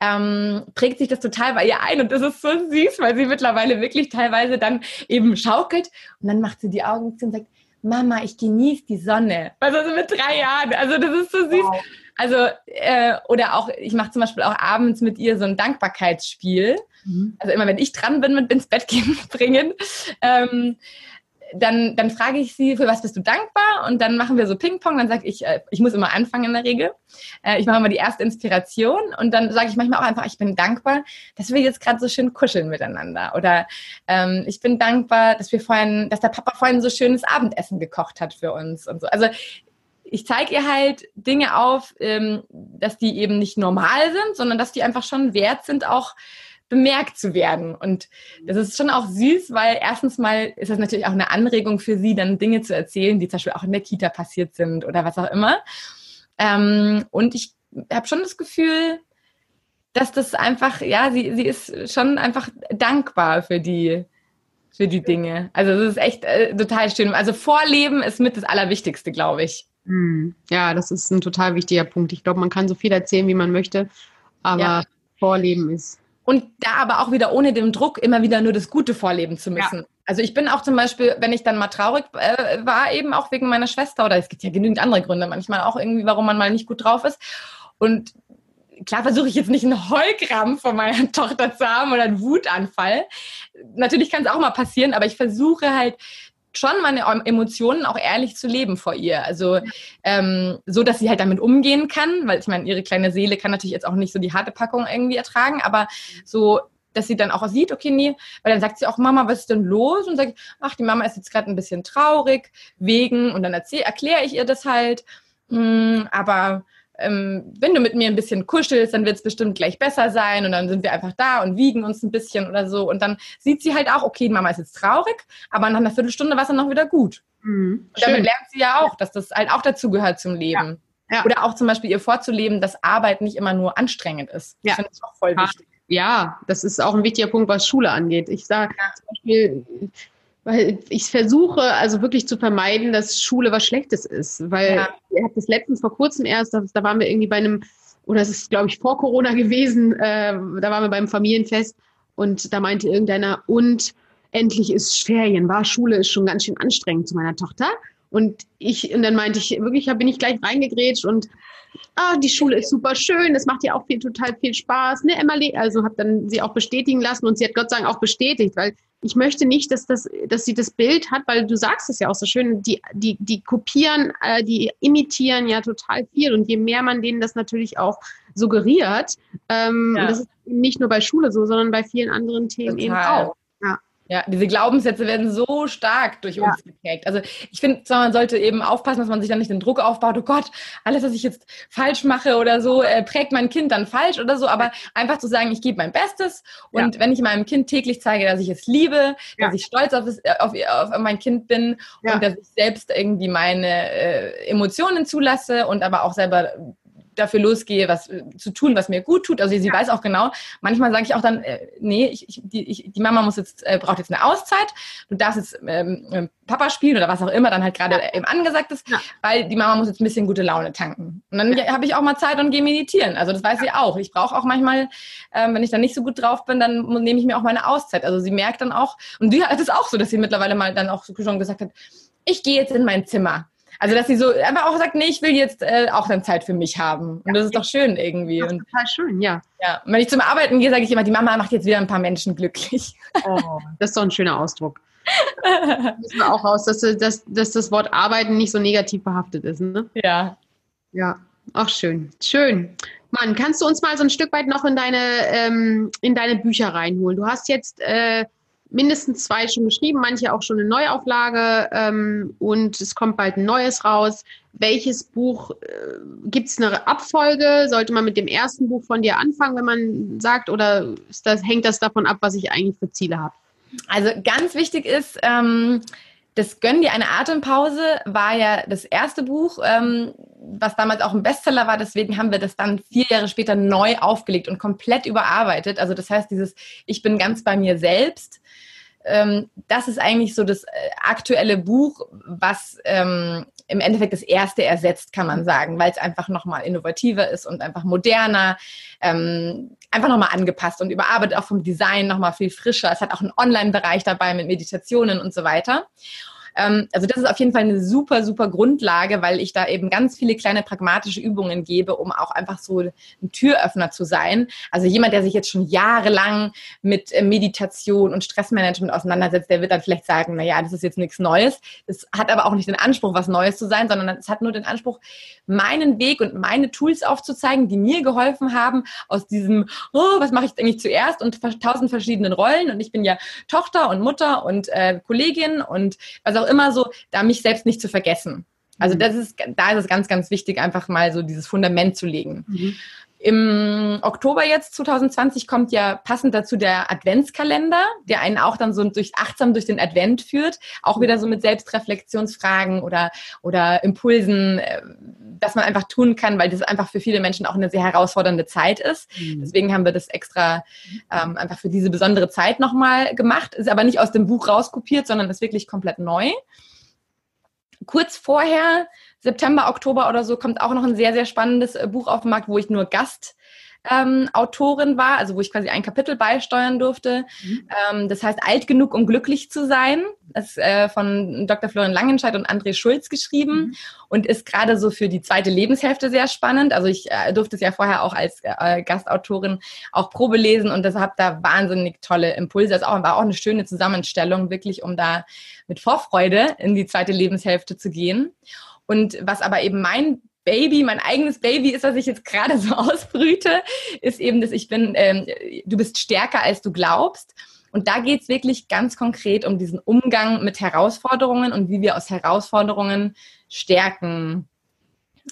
ähm, prägt sich das total bei ihr ein und das ist so süß, weil sie mittlerweile wirklich teilweise dann eben schaukelt und dann macht sie die Augen zu und sagt, Mama, ich genieße die Sonne. Also mit drei Jahren. Also das ist so süß. Wow. Also, äh, oder auch, ich mache zum Beispiel auch abends mit ihr so ein Dankbarkeitsspiel. Mhm. Also immer, wenn ich dran bin mit ins Bett gehen bringen. Ähm, dann, dann frage ich sie, für was bist du dankbar? Und dann machen wir so Ping-Pong. Dann sage ich, äh, ich muss immer anfangen in der Regel. Äh, ich mache immer die erste Inspiration und dann sage ich manchmal auch einfach, ich bin dankbar, dass wir jetzt gerade so schön kuscheln miteinander. Oder ähm, ich bin dankbar, dass wir vorhin, dass der Papa vorhin so schönes Abendessen gekocht hat für uns und so. Also ich zeige ihr halt Dinge auf, ähm, dass die eben nicht normal sind, sondern dass die einfach schon wert sind, auch bemerkt zu werden. Und das ist schon auch süß, weil erstens mal ist das natürlich auch eine Anregung für sie, dann Dinge zu erzählen, die zum Beispiel auch in der Kita passiert sind oder was auch immer. Ähm, und ich habe schon das Gefühl, dass das einfach, ja, sie, sie ist schon einfach dankbar für die, für die Dinge. Also es ist echt äh, total schön. Also Vorleben ist mit das Allerwichtigste, glaube ich. Hm. Ja, das ist ein total wichtiger Punkt. Ich glaube, man kann so viel erzählen, wie man möchte, aber ja. Vorleben ist und da aber auch wieder ohne den Druck immer wieder nur das Gute vorleben zu müssen. Ja. Also ich bin auch zum Beispiel, wenn ich dann mal traurig äh, war, eben auch wegen meiner Schwester oder es gibt ja genügend andere Gründe manchmal auch irgendwie, warum man mal nicht gut drauf ist. Und klar versuche ich jetzt nicht einen Heulkrampf von meiner Tochter zu haben oder einen Wutanfall. Natürlich kann es auch mal passieren, aber ich versuche halt schon meine Emotionen auch ehrlich zu leben vor ihr. Also ähm, so, dass sie halt damit umgehen kann, weil ich meine, ihre kleine Seele kann natürlich jetzt auch nicht so die harte Packung irgendwie ertragen, aber so, dass sie dann auch sieht, okay, nee, weil dann sagt sie auch, Mama, was ist denn los? Und sagt, ach, die Mama ist jetzt gerade ein bisschen traurig wegen, und dann erkläre ich ihr das halt, mh, hm, aber ähm, wenn du mit mir ein bisschen kuschelst, dann wird es bestimmt gleich besser sein und dann sind wir einfach da und wiegen uns ein bisschen oder so. Und dann sieht sie halt auch, okay, Mama ist jetzt traurig, aber nach einer Viertelstunde war es dann noch wieder gut. Mhm, und damit lernt sie ja auch, dass das halt auch dazu gehört zum Leben. Ja. Ja. Oder auch zum Beispiel ihr vorzuleben, dass Arbeit nicht immer nur anstrengend ist. Ja. Ich finde das auch voll wichtig. Ja, das ist auch ein wichtiger Punkt, was Schule angeht. Ich sage ja. zum Beispiel, weil ich versuche also wirklich zu vermeiden, dass Schule was Schlechtes ist. Weil ja. ihr habt das letztens vor kurzem erst, da, da waren wir irgendwie bei einem, oder es ist glaube ich vor Corona gewesen, äh, da waren wir beim Familienfest und da meinte irgendeiner, und endlich ist Ferien, war Schule ist schon ganz schön anstrengend zu meiner Tochter. Und ich, und dann meinte ich, wirklich, da bin ich gleich reingegrätscht und ah, die Schule ist super schön, es macht ja auch viel, total viel Spaß, ne, Emily? Also habe dann sie auch bestätigen lassen und sie hat Gott sei Dank auch bestätigt, weil ich möchte nicht, dass, das, dass sie das Bild hat, weil du sagst es ja auch so schön, die, die, die kopieren, äh, die imitieren ja total viel. Und je mehr man denen das natürlich auch suggeriert, ähm, ja. das ist nicht nur bei Schule so, sondern bei vielen anderen Themen total. eben auch. Ja. Diese Glaubenssätze werden so stark durch ja. uns geprägt. Also ich finde, man sollte eben aufpassen, dass man sich dann nicht den Druck aufbaut, oh Gott, alles, was ich jetzt falsch mache oder so, äh, prägt mein Kind dann falsch oder so, aber einfach zu sagen, ich gebe mein Bestes und ja. wenn ich meinem Kind täglich zeige, dass ich es liebe, ja. dass ich stolz auf, es, auf, auf mein Kind bin und dass ich selbst irgendwie meine äh, Emotionen zulasse und aber auch selber dafür losgehe, was äh, zu tun, was mir gut tut. Also sie ja. weiß auch genau. Manchmal sage ich auch dann, äh, nee, ich, ich, die, ich, die Mama muss jetzt äh, braucht jetzt eine Auszeit. Du darfst jetzt ähm, ähm Papa spielen oder was auch immer dann halt gerade ja. eben angesagt ist, ja. weil die Mama muss jetzt ein bisschen gute Laune tanken. Und dann habe ich auch mal Zeit und gehe meditieren. Also das weiß sie auch. Ich brauche auch manchmal, ähm, wenn ich dann nicht so gut drauf bin, dann nehme ich mir auch meine Auszeit. Also sie merkt dann auch, und sie hat es auch so, dass sie mittlerweile mal dann auch schon gesagt hat, ich gehe jetzt in mein Zimmer. Also, dass sie so einfach auch sagt, nee, ich will jetzt äh, auch dann Zeit für mich haben. Und ja, das ist doch schön irgendwie. Das ist total schön, ja. Ja. Und wenn ich zum Arbeiten gehe, sage ich immer, die Mama macht jetzt wieder ein paar Menschen glücklich. Oh, das ist doch ein schöner Ausdruck. da müssen wir auch raus, dass, dass, dass das Wort Arbeiten nicht so negativ behaftet ist. Ne? Ja. Ja. Ach, schön. Schön. Mann, kannst du uns mal so ein Stück weit noch in deine, ähm, in deine Bücher reinholen? Du hast jetzt äh, mindestens zwei schon geschrieben, manche auch schon eine Neuauflage ähm, und es kommt bald ein neues raus. Welches Buch, äh, gibt es eine Abfolge? Sollte man mit dem ersten Buch von dir anfangen, wenn man sagt, oder das, hängt das davon ab, was ich eigentlich für Ziele habe? Also ganz wichtig ist, ähm, das Gönn dir eine Atempause war ja das erste Buch, ähm, was damals auch ein Bestseller war. Deswegen haben wir das dann vier Jahre später neu aufgelegt und komplett überarbeitet. Also das heißt, dieses Ich bin ganz bei mir selbst ähm, das ist eigentlich so das äh, aktuelle Buch, was ähm, im Endeffekt das erste ersetzt, kann man sagen, weil es einfach nochmal innovativer ist und einfach moderner, ähm, einfach nochmal angepasst und überarbeitet auch vom Design nochmal viel frischer. Es hat auch einen Online-Bereich dabei mit Meditationen und so weiter. Ähm, also das ist auf jeden Fall eine super, super Grundlage, weil ich da eben ganz viele kleine pragmatische Übungen gebe, um auch einfach so ein Türöffner zu sein. Also jemand, der sich jetzt schon jahrelang mit äh, Meditation und Stressmanagement auseinandersetzt, der wird dann vielleicht sagen, na ja, das ist jetzt nichts Neues. Das hat aber auch nicht den Anspruch, was Neues zu sein, sondern es hat nur den Anspruch, meinen Weg und meine Tools aufzuzeigen, die mir geholfen haben aus diesem, oh, was mache ich eigentlich zuerst und tausend verschiedenen Rollen und ich bin ja Tochter und Mutter und äh, Kollegin und was auch immer so, da mich selbst nicht zu vergessen. Also mhm. das ist, da ist es ganz, ganz wichtig, einfach mal so dieses Fundament zu legen. Mhm. Im Oktober jetzt 2020 kommt ja passend dazu der Adventskalender, der einen auch dann so durch achtsam durch den Advent führt, auch wieder so mit Selbstreflexionsfragen oder oder Impulsen, äh, dass man einfach tun kann, weil das einfach für viele Menschen auch eine sehr herausfordernde Zeit ist. Mhm. Deswegen haben wir das extra ähm, einfach für diese besondere Zeit nochmal gemacht. Ist aber nicht aus dem Buch rauskopiert, sondern ist wirklich komplett neu kurz vorher, September, Oktober oder so, kommt auch noch ein sehr, sehr spannendes äh, Buch auf den Markt, wo ich nur Gast ähm, Autorin war, also wo ich quasi ein Kapitel beisteuern durfte. Mhm. Ähm, das heißt Alt genug, um glücklich zu sein. Das ist äh, von Dr. Florian Langenscheid und André Schulz geschrieben mhm. und ist gerade so für die zweite Lebenshälfte sehr spannend. Also ich äh, durfte es ja vorher auch als äh, Gastautorin auch Probe lesen und deshalb da wahnsinnig tolle Impulse. Das war auch eine schöne Zusammenstellung, wirklich, um da mit Vorfreude in die zweite Lebenshälfte zu gehen. Und was aber eben mein Baby, mein eigenes Baby ist, was ich jetzt gerade so ausbrüte, ist eben, dass ich bin, ähm, du bist stärker, als du glaubst. Und da geht es wirklich ganz konkret um diesen Umgang mit Herausforderungen und wie wir aus Herausforderungen Stärken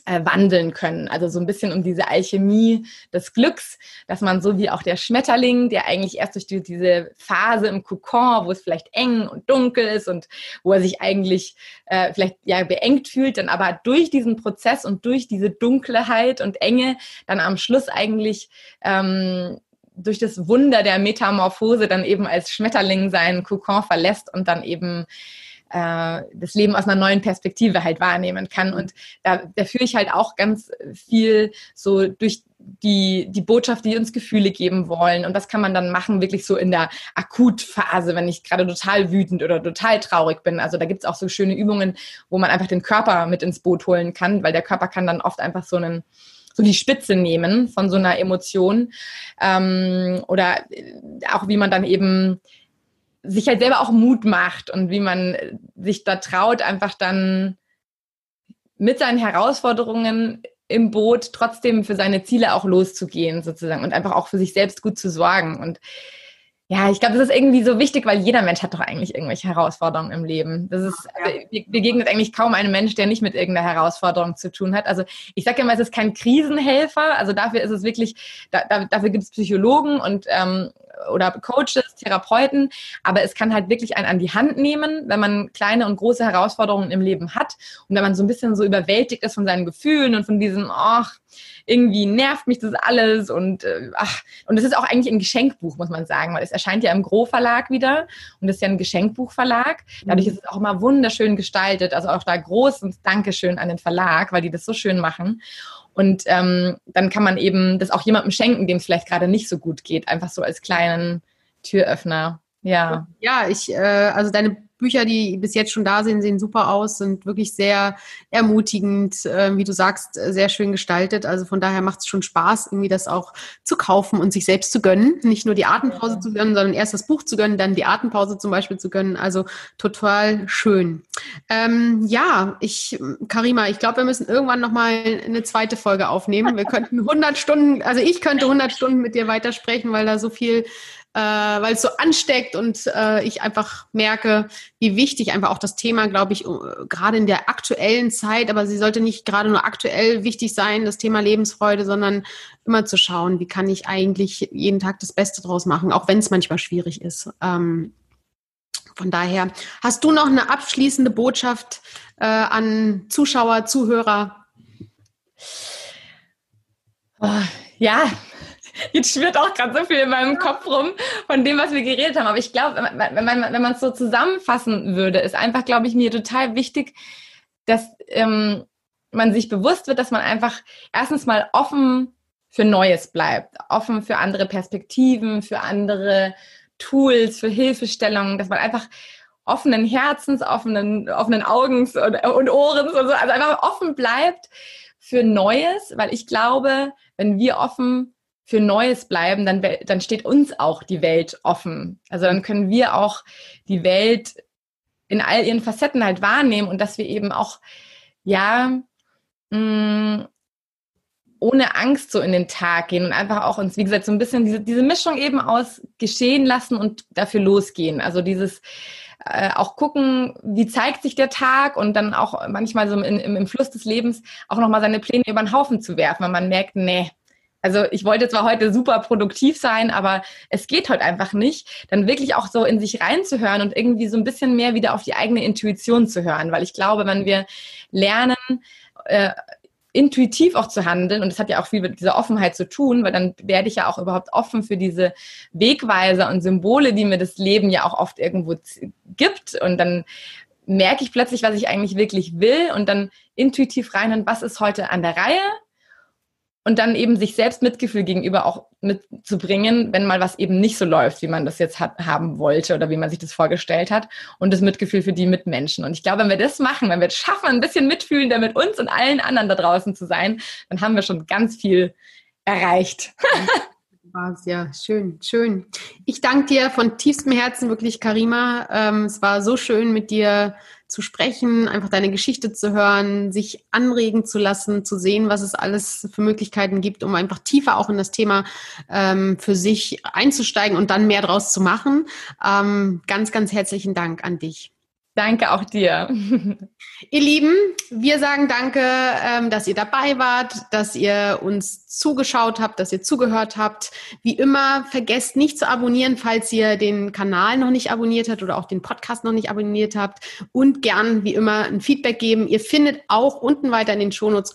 äh, wandeln können. Also so ein bisschen um diese Alchemie des Glücks, dass man so wie auch der Schmetterling, der eigentlich erst durch die, diese Phase im Kokon, wo es vielleicht eng und dunkel ist und wo er sich eigentlich äh, vielleicht ja beengt fühlt, dann aber durch diesen Prozess und durch diese Dunkelheit und Enge dann am Schluss eigentlich ähm, durch das Wunder der Metamorphose dann eben als Schmetterling seinen Kokon verlässt und dann eben äh, das Leben aus einer neuen Perspektive halt wahrnehmen kann. Und da, da führe ich halt auch ganz viel so durch die, die Botschaft, die uns Gefühle geben wollen. Und das kann man dann machen, wirklich so in der Akutphase, wenn ich gerade total wütend oder total traurig bin. Also da gibt es auch so schöne Übungen, wo man einfach den Körper mit ins Boot holen kann, weil der Körper kann dann oft einfach so einen so die Spitze nehmen von so einer Emotion. Ähm, oder auch wie man dann eben sich halt selber auch Mut macht und wie man sich da traut, einfach dann mit seinen Herausforderungen im Boot trotzdem für seine Ziele auch loszugehen sozusagen und einfach auch für sich selbst gut zu sorgen. Und ja, ich glaube, das ist irgendwie so wichtig, weil jeder Mensch hat doch eigentlich irgendwelche Herausforderungen im Leben. Das ist, also, begegnet eigentlich kaum einem Mensch, der nicht mit irgendeiner Herausforderung zu tun hat. Also ich sage immer, es ist kein Krisenhelfer. Also dafür ist es wirklich, da, da, dafür gibt es Psychologen und ähm, oder Coaches, Therapeuten, aber es kann halt wirklich einen an die Hand nehmen, wenn man kleine und große Herausforderungen im Leben hat und wenn man so ein bisschen so überwältigt ist von seinen Gefühlen und von diesem, ach, irgendwie nervt mich das alles und äh, ach, und es ist auch eigentlich ein Geschenkbuch, muss man sagen, weil es erscheint ja im Gro Verlag wieder und es ist ja ein Geschenkbuchverlag. Dadurch mhm. ist es auch immer wunderschön gestaltet, also auch da großes Dankeschön an den Verlag, weil die das so schön machen. Und ähm, dann kann man eben das auch jemandem schenken, dem es vielleicht gerade nicht so gut geht, einfach so als kleinen Türöffner. Ja. Ja, ich, äh, also deine Bücher, die bis jetzt schon da sind, sehen super aus, sind wirklich sehr ermutigend, äh, wie du sagst, sehr schön gestaltet. Also von daher macht es schon Spaß, irgendwie das auch zu kaufen und sich selbst zu gönnen. Nicht nur die Atempause zu gönnen, sondern erst das Buch zu gönnen, dann die Atempause zum Beispiel zu gönnen. Also total schön. Ähm, ja, ich, Karima, ich glaube, wir müssen irgendwann nochmal eine zweite Folge aufnehmen. Wir könnten 100 Stunden, also ich könnte 100 Stunden mit dir weitersprechen, weil da so viel äh, weil es so ansteckt und äh, ich einfach merke, wie wichtig einfach auch das Thema, glaube ich, gerade in der aktuellen Zeit, aber sie sollte nicht gerade nur aktuell wichtig sein, das Thema Lebensfreude, sondern immer zu schauen, wie kann ich eigentlich jeden Tag das Beste draus machen, auch wenn es manchmal schwierig ist. Ähm, von daher, hast du noch eine abschließende Botschaft äh, an Zuschauer, Zuhörer? Oh, ja, Jetzt schwirrt auch gerade so viel in meinem Kopf rum von dem, was wir geredet haben. Aber ich glaube, wenn man wenn man es so zusammenfassen würde, ist einfach, glaube ich, mir total wichtig, dass ähm, man sich bewusst wird, dass man einfach erstens mal offen für Neues bleibt, offen für andere Perspektiven, für andere Tools, für Hilfestellungen, dass man einfach offenen Herzens, offenen, offenen Augens und, und Ohrens und so, also einfach offen bleibt für Neues, weil ich glaube, wenn wir offen für Neues bleiben, dann, dann steht uns auch die Welt offen. Also dann können wir auch die Welt in all ihren Facetten halt wahrnehmen und dass wir eben auch, ja, mm, ohne Angst so in den Tag gehen und einfach auch uns, wie gesagt, so ein bisschen diese, diese Mischung eben aus geschehen lassen und dafür losgehen. Also dieses äh, auch gucken, wie zeigt sich der Tag und dann auch manchmal so im, im, im Fluss des Lebens auch nochmal seine Pläne über den Haufen zu werfen, wenn man merkt, nee, also ich wollte zwar heute super produktiv sein, aber es geht heute einfach nicht, dann wirklich auch so in sich reinzuhören und irgendwie so ein bisschen mehr wieder auf die eigene Intuition zu hören, weil ich glaube, wenn wir lernen, äh, intuitiv auch zu handeln, und das hat ja auch viel mit dieser Offenheit zu tun, weil dann werde ich ja auch überhaupt offen für diese Wegweiser und Symbole, die mir das Leben ja auch oft irgendwo gibt. Und dann merke ich plötzlich, was ich eigentlich wirklich will und dann intuitiv rein und was ist heute an der Reihe und dann eben sich selbst Mitgefühl gegenüber auch mitzubringen, wenn mal was eben nicht so läuft, wie man das jetzt hat, haben wollte oder wie man sich das vorgestellt hat und das Mitgefühl für die Mitmenschen. Und ich glaube, wenn wir das machen, wenn wir es schaffen, ein bisschen mitfühlender mit uns und allen anderen da draußen zu sein, dann haben wir schon ganz viel erreicht. Ja, schön, schön. Ich danke dir von tiefstem Herzen wirklich, Karima. Ähm, es war so schön mit dir zu sprechen, einfach deine Geschichte zu hören, sich anregen zu lassen, zu sehen, was es alles für Möglichkeiten gibt, um einfach tiefer auch in das Thema ähm, für sich einzusteigen und dann mehr draus zu machen. Ähm, ganz, ganz herzlichen Dank an dich. Danke auch dir. Ihr Lieben, wir sagen danke, ähm, dass ihr dabei wart, dass ihr uns zugeschaut habt, dass ihr zugehört habt. Wie immer, vergesst nicht zu abonnieren, falls ihr den Kanal noch nicht abonniert habt oder auch den Podcast noch nicht abonniert habt. Und gern, wie immer, ein Feedback geben. Ihr findet auch unten weiter in den Shownotes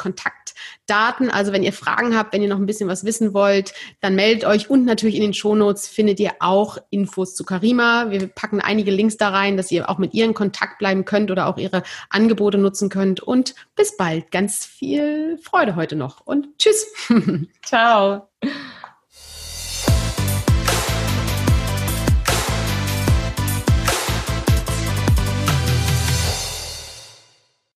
Kontaktdaten. Also wenn ihr Fragen habt, wenn ihr noch ein bisschen was wissen wollt, dann meldet euch. Und natürlich in den Shownotes findet ihr auch Infos zu Karima. Wir packen einige Links da rein, dass ihr auch mit ihren Kontakt bleiben könnt oder auch ihre Angebote nutzen könnt. Und bis bald. Ganz viel Freude heute noch und tschüss. Ciao.